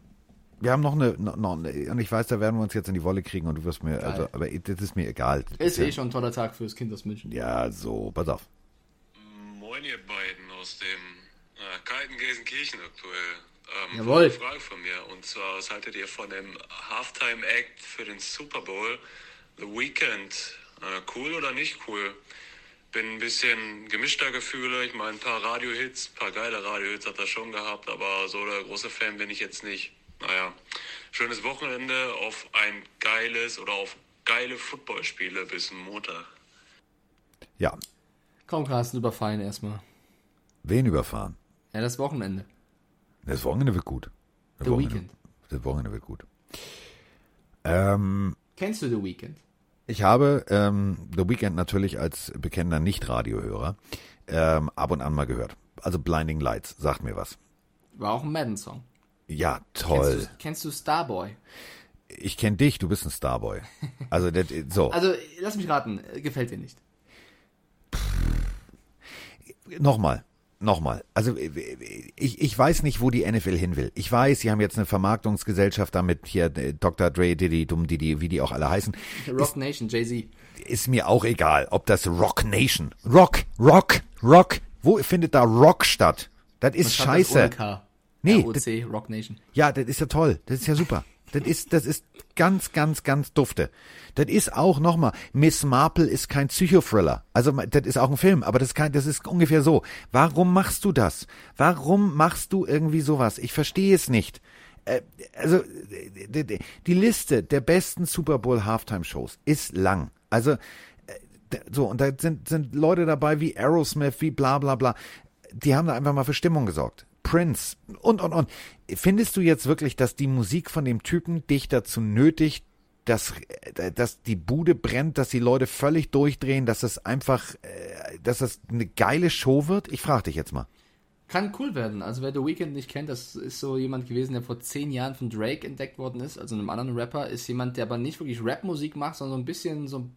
Wir haben noch eine, noch eine, und ich weiß, da werden wir uns jetzt in die Wolle kriegen und du wirst mir, also, aber das ist mir egal. Das ist, eh schon ein toller Tag fürs Kind aus München. Ja, so, pass auf. Moin, ihr beiden aus dem äh, kalten Gelsenkirchen aktuell. Ähm, Jawohl. Eine Frage von mir. Und zwar, was haltet ihr von dem Halftime-Act für den Super Bowl? The Weekend. Äh, cool oder nicht cool? Bin ein bisschen gemischter Gefühle. Ich meine, ein paar Radiohits, ein paar geile Radiohits hat er schon gehabt, aber so der große Fan bin ich jetzt nicht. Naja, schönes Wochenende auf ein geiles oder auf geile Footballspiele bis Montag. Ja. Komm, Carsten, überfallen erstmal. Wen überfahren? Ja, das Wochenende. Das Wochenende wird gut. Das The Wochenende, Weekend. Das Wochenende wird gut. Ähm, Kennst du The Weekend? Ich habe ähm, The Weekend natürlich als bekennender Nicht-Radiohörer ähm, ab und an mal gehört. Also Blinding Lights, sagt mir was. War auch ein Madden-Song. Ja, toll. Kennst du, Starboy? Ich kenne dich, du bist ein Starboy. Also, das, so. (laughs) Also, lass mich raten, gefällt dir nicht. Nochmal, nochmal. Also ich, ich weiß nicht, wo die NFL hin will. Ich weiß, sie haben jetzt eine Vermarktungsgesellschaft damit hier äh, Dr. Dre, Diddy, Dumm Diddy, wie die auch alle heißen. Rock Ist, Nation, Jay-Z. ist mir auch egal, ob das Rock Nation, Rock, Rock, Rock. Wo findet da Rock statt? Das ist scheiße. Das. Nee, ROC, Rock Nation. Ja, das ist ja toll. Das ist ja super. Das ist, das ist ganz, ganz, ganz dufte. Das ist auch nochmal, Miss Marple ist kein Psychothriller. Also, das ist auch ein Film, aber das ist kein, das ist ungefähr so. Warum machst du das? Warum machst du irgendwie sowas? Ich verstehe es nicht. Äh, also, die, die- Liste der besten Super Bowl Halftime Shows ist lang. Also, äh, so, und da sind, sind Leute dabei wie Aerosmith, wie bla, bla, bla. Die haben da einfach mal für Stimmung gesorgt. Prince und, und, und. Findest du jetzt wirklich, dass die Musik von dem Typen dich dazu nötigt, dass, äh, dass die Bude brennt, dass die Leute völlig durchdrehen, dass es einfach, äh, dass das eine geile Show wird? Ich frage dich jetzt mal. Kann cool werden. Also wer The Weeknd nicht kennt, das ist so jemand gewesen, der vor zehn Jahren von Drake entdeckt worden ist, also einem anderen Rapper, ist jemand, der aber nicht wirklich Rapmusik macht, sondern so ein bisschen so,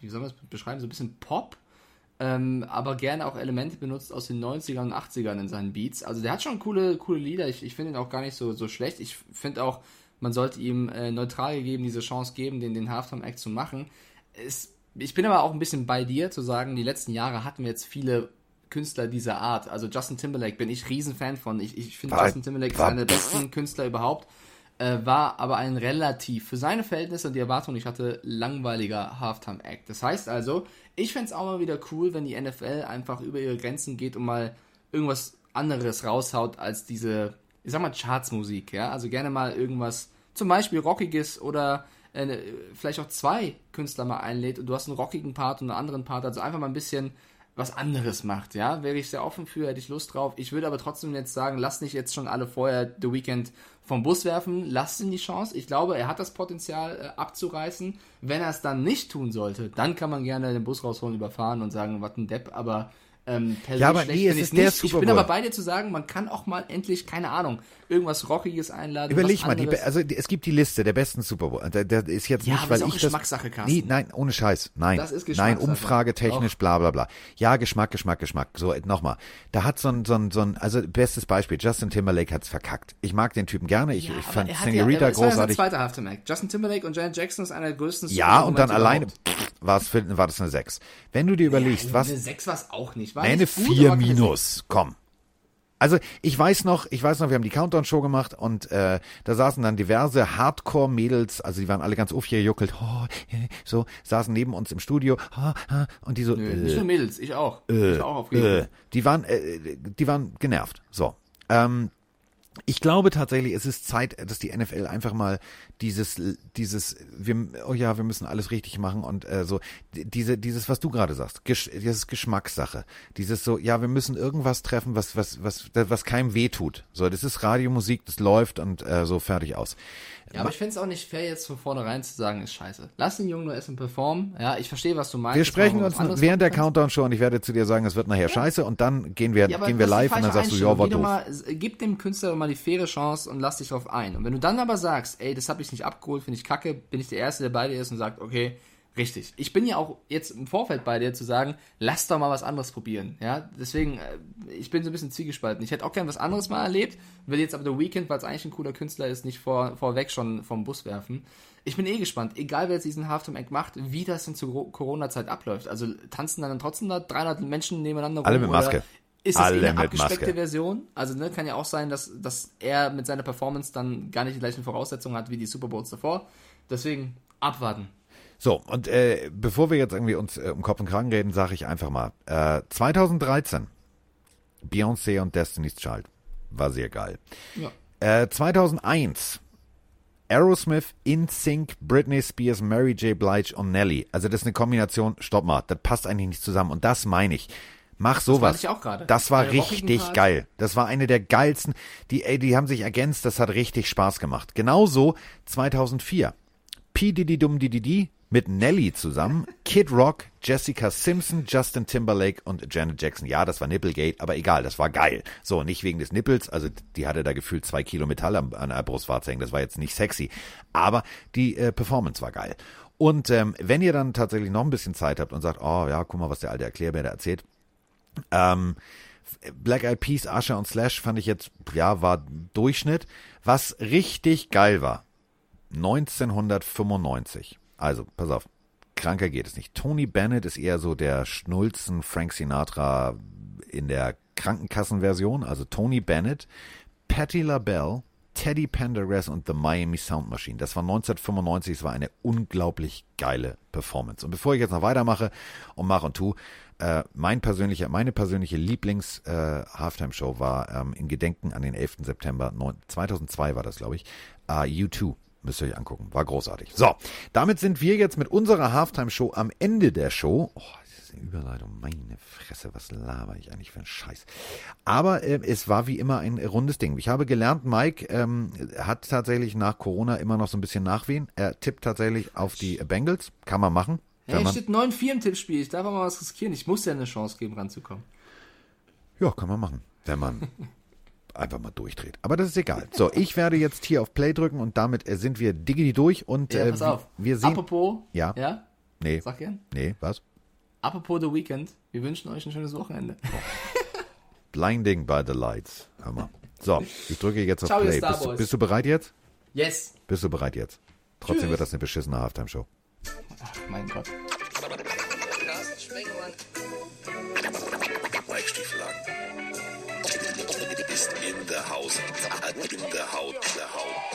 wie soll man das beschreiben, so ein bisschen Pop, ähm, aber gerne auch Elemente benutzt aus den 90ern und 80ern in seinen Beats. Also der hat schon coole, coole Lieder. Ich, ich finde ihn auch gar nicht so, so schlecht. Ich finde auch, man sollte ihm äh, neutral gegeben diese Chance geben, den, den Halftime-Act zu machen. Es, ich bin aber auch ein bisschen bei dir zu sagen, die letzten Jahre hatten wir jetzt viele Künstler dieser Art. Also Justin Timberlake bin ich Riesenfan von. Ich, ich finde Justin Timberlake ist einer der besten Künstler überhaupt. Äh, war aber ein relativ, für seine Verhältnisse und die Erwartungen, die ich hatte, langweiliger Halftime-Act. Das heißt also, ich fände es auch mal wieder cool, wenn die NFL einfach über ihre Grenzen geht und mal irgendwas anderes raushaut als diese, ich sag mal, Chartsmusik, ja. Also gerne mal irgendwas, zum Beispiel Rockiges oder äh, vielleicht auch zwei Künstler mal einlädt und du hast einen rockigen Part und einen anderen Part, also einfach mal ein bisschen was anderes macht, ja, wäre ich sehr offen für, hätte ich Lust drauf. Ich würde aber trotzdem jetzt sagen, lasst nicht jetzt schon alle vorher The Weeknd vom Bus werfen, lasst ihm die Chance. Ich glaube, er hat das Potenzial äh, abzureißen. Wenn er es dann nicht tun sollte, dann kann man gerne den Bus rausholen, überfahren und sagen, was ein Depp, aber ähm, per Ja, aber schlecht nee, es ist der nicht. Super Ich bin Bowl. aber bei dir zu sagen, man kann auch mal endlich, keine Ahnung, irgendwas Rockiges einladen. Überleg mal, die, also die, es gibt die Liste der besten Super Bowl. Da, da ist jetzt Ja, nicht, weil ist auch ich das. Geschmackssache, Carsten. Nee, nein, ohne Scheiß. Nein. Das ist Nein, Geschmackssache. umfragetechnisch, Doch. bla bla bla. Ja, Geschmack, Geschmack, Geschmack. So, nochmal. Da hat so ein, so ein, so ein, also bestes Beispiel, Justin Timberlake hat's verkackt. Ich mag den Typen gerne. Ich, Ja, ich fand hat Senorita ja, es ja großartig. zweiter Halftime-Act. Justin Timberlake und Janet Jackson ist einer der größten Ja, und dann alleine war es war das eine 6. Wenn du dir überlegst, was Eine 6 war es auch nicht. War eine nicht gut, 4 aber keine minus. Komm. Also ich weiß noch, ich weiß noch, wir haben die Countdown-Show gemacht und äh, da saßen dann diverse Hardcore-Mädels, also die waren alle ganz aufgejuckelt, oh, so, saßen neben uns im Studio ah, ah, und die so, Nö, äh, nicht nur Mädels, ich auch. äh, ich war auch aufgeregt. äh, die waren, äh, die waren genervt. So. Ähm, ich glaube tatsächlich, es ist Zeit, dass die NFL einfach mal dieses, dieses, wir, oh ja, wir müssen alles richtig machen und äh, so, diese, dieses, was du gerade sagst, Gesch dieses Geschmackssache, dieses so, ja, wir müssen irgendwas treffen, was, was, was, was keinem wehtut. So, das ist Radiomusik, das läuft und äh, so fertig aus. Ja, aber ich finde es auch nicht fair, jetzt von vornherein zu sagen, ist scheiße. Lass den Jungen nur erstmal performen. Ja, ich verstehe, was du meinst. Wir sprechen uns während der. Countdown-Show und ich werde zu dir sagen, es wird nachher scheiße und dann gehen wir, Ja, gehen wir live und dann sagst du, ja, war Einstellung. doof. Geh doch mal, gib dem Künstler doch mal die faire Chance und lass dich drauf ein. Und wenn du dann aber sagst, ey, das habe ich nicht abgeholt, finde ich kacke, bin ich der Erste, der bei dir ist und sagt, okay, Richtig. Ich bin ja auch jetzt im Vorfeld bei dir zu sagen, lass doch mal was anderes probieren. Ja, deswegen, äh, ich bin so ein bisschen zwiegespalten. Ich hätte auch gern was anderes mal erlebt, will jetzt aber The Weekend, weil es eigentlich ein cooler Künstler ist, nicht vor, vorweg schon vom Bus werfen. Ich bin eh gespannt, egal wer jetzt diesen Halftime Act macht, wie das denn zur Corona-Zeit abläuft. Also tanzen dann trotzdem da 300 Menschen nebeneinander rum? Alle mit Maske. Ist das Alle eh eine abgespeckte Maske. Version? Also ne, kann ja auch sein, dass, dass er mit seiner Performance dann gar nicht die gleichen Voraussetzungen hat wie die Super Bowls davor. Deswegen abwarten. So, und äh, bevor wir jetzt irgendwie uns äh, um Kopf und Kragen reden, sage ich einfach mal, äh, 2013, Beyoncé und Destiny's Child, war sehr geil. Ja. Äh, 2001, Aerosmith, InSync, Britney Spears, Mary J. Blige und Nelly. Also das ist eine Kombination, stopp mal, das passt eigentlich nicht zusammen. Und das meine ich. Mach sowas. meinte ich auch gerade. Das war Bei richtig geil. Das war eine der geilsten. Die, ey, die haben sich ergänzt. Das hat richtig Spaß gemacht. Genauso 2004. P. Diddy Dum Diddy Di mit Nelly zusammen. Kid Rock, Jessica Simpson, Justin Timberlake und Janet Jackson. Ja, das war Nipplegate, aber egal, das war geil. So, nicht wegen des Nippels. Also, die hatte da gefühlt zwei Kilo Metall am- an der Brustwarze hängen. Das war jetzt nicht sexy. Aber die äh, Performance war geil. Und ähm, wenn ihr dann tatsächlich noch ein bisschen Zeit habt und sagt, oh ja, guck mal, was der alte Erklärbär da erzählt, ähm, Black Eyed Peas, Usher und Slash fand ich jetzt, ja, war Durchschnitt. Was richtig geil war, 1995. Also, pass auf, kranker geht es nicht. Tony Bennett ist eher so der Schnulzen Frank Sinatra in der Krankenkassenversion. Also Tony Bennett, Patti LaBelle, Teddy Pendergrass und The Miami Sound Machine. Das war 1995. Es war eine unglaublich geile Performance. Und bevor ich jetzt noch weitermache und mache und tu, äh, mein persönlicher, meine persönliche Lieblings-Halftime-Show war ähm, in Gedenken an den 11. September neun- 2002 war das, glaube ich, äh, U2. Müsst ihr euch angucken. War großartig. So, damit sind wir jetzt mit unserer Halftime-Show am Ende der Show. Oh, das ist eine Überleitung. Meine Fresse, was laber ich eigentlich für einen Scheiß. Aber äh, es war wie immer ein rundes Ding. Ich habe gelernt, Mike ähm, hat tatsächlich nach Corona immer noch so ein bisschen Nachwehen. Er tippt tatsächlich auf die Bengals. Kann man machen. Hey, man, steht 9-4 im Tippspiel. Ich darf auch mal was riskieren. Ich muss ja eine Chance geben, ranzukommen. ja, kann man machen. Wenn man (laughs) einfach mal durchdreht. Aber das ist egal. So, ich werde jetzt hier auf Play drücken und damit äh, sind wir diggity durch und Ja, äh, pass auf. wir sehen. Apropos. Ja. Ja? Nee. Sag gern. Nee, was? Apropos The Weekend. Wir wünschen euch ein schönes Wochenende. Blinding by the Lights. Hör mal. So, ich drücke jetzt auf Ciao, Play. Bist, du- bist du bereit jetzt? Yes. Bist du bereit jetzt? Trotzdem Tschüss. wird das eine beschissene Halftime-Show. Ach, mein Gott. Mike Stieflagen ist in der Haus. In der Haut, der Haut.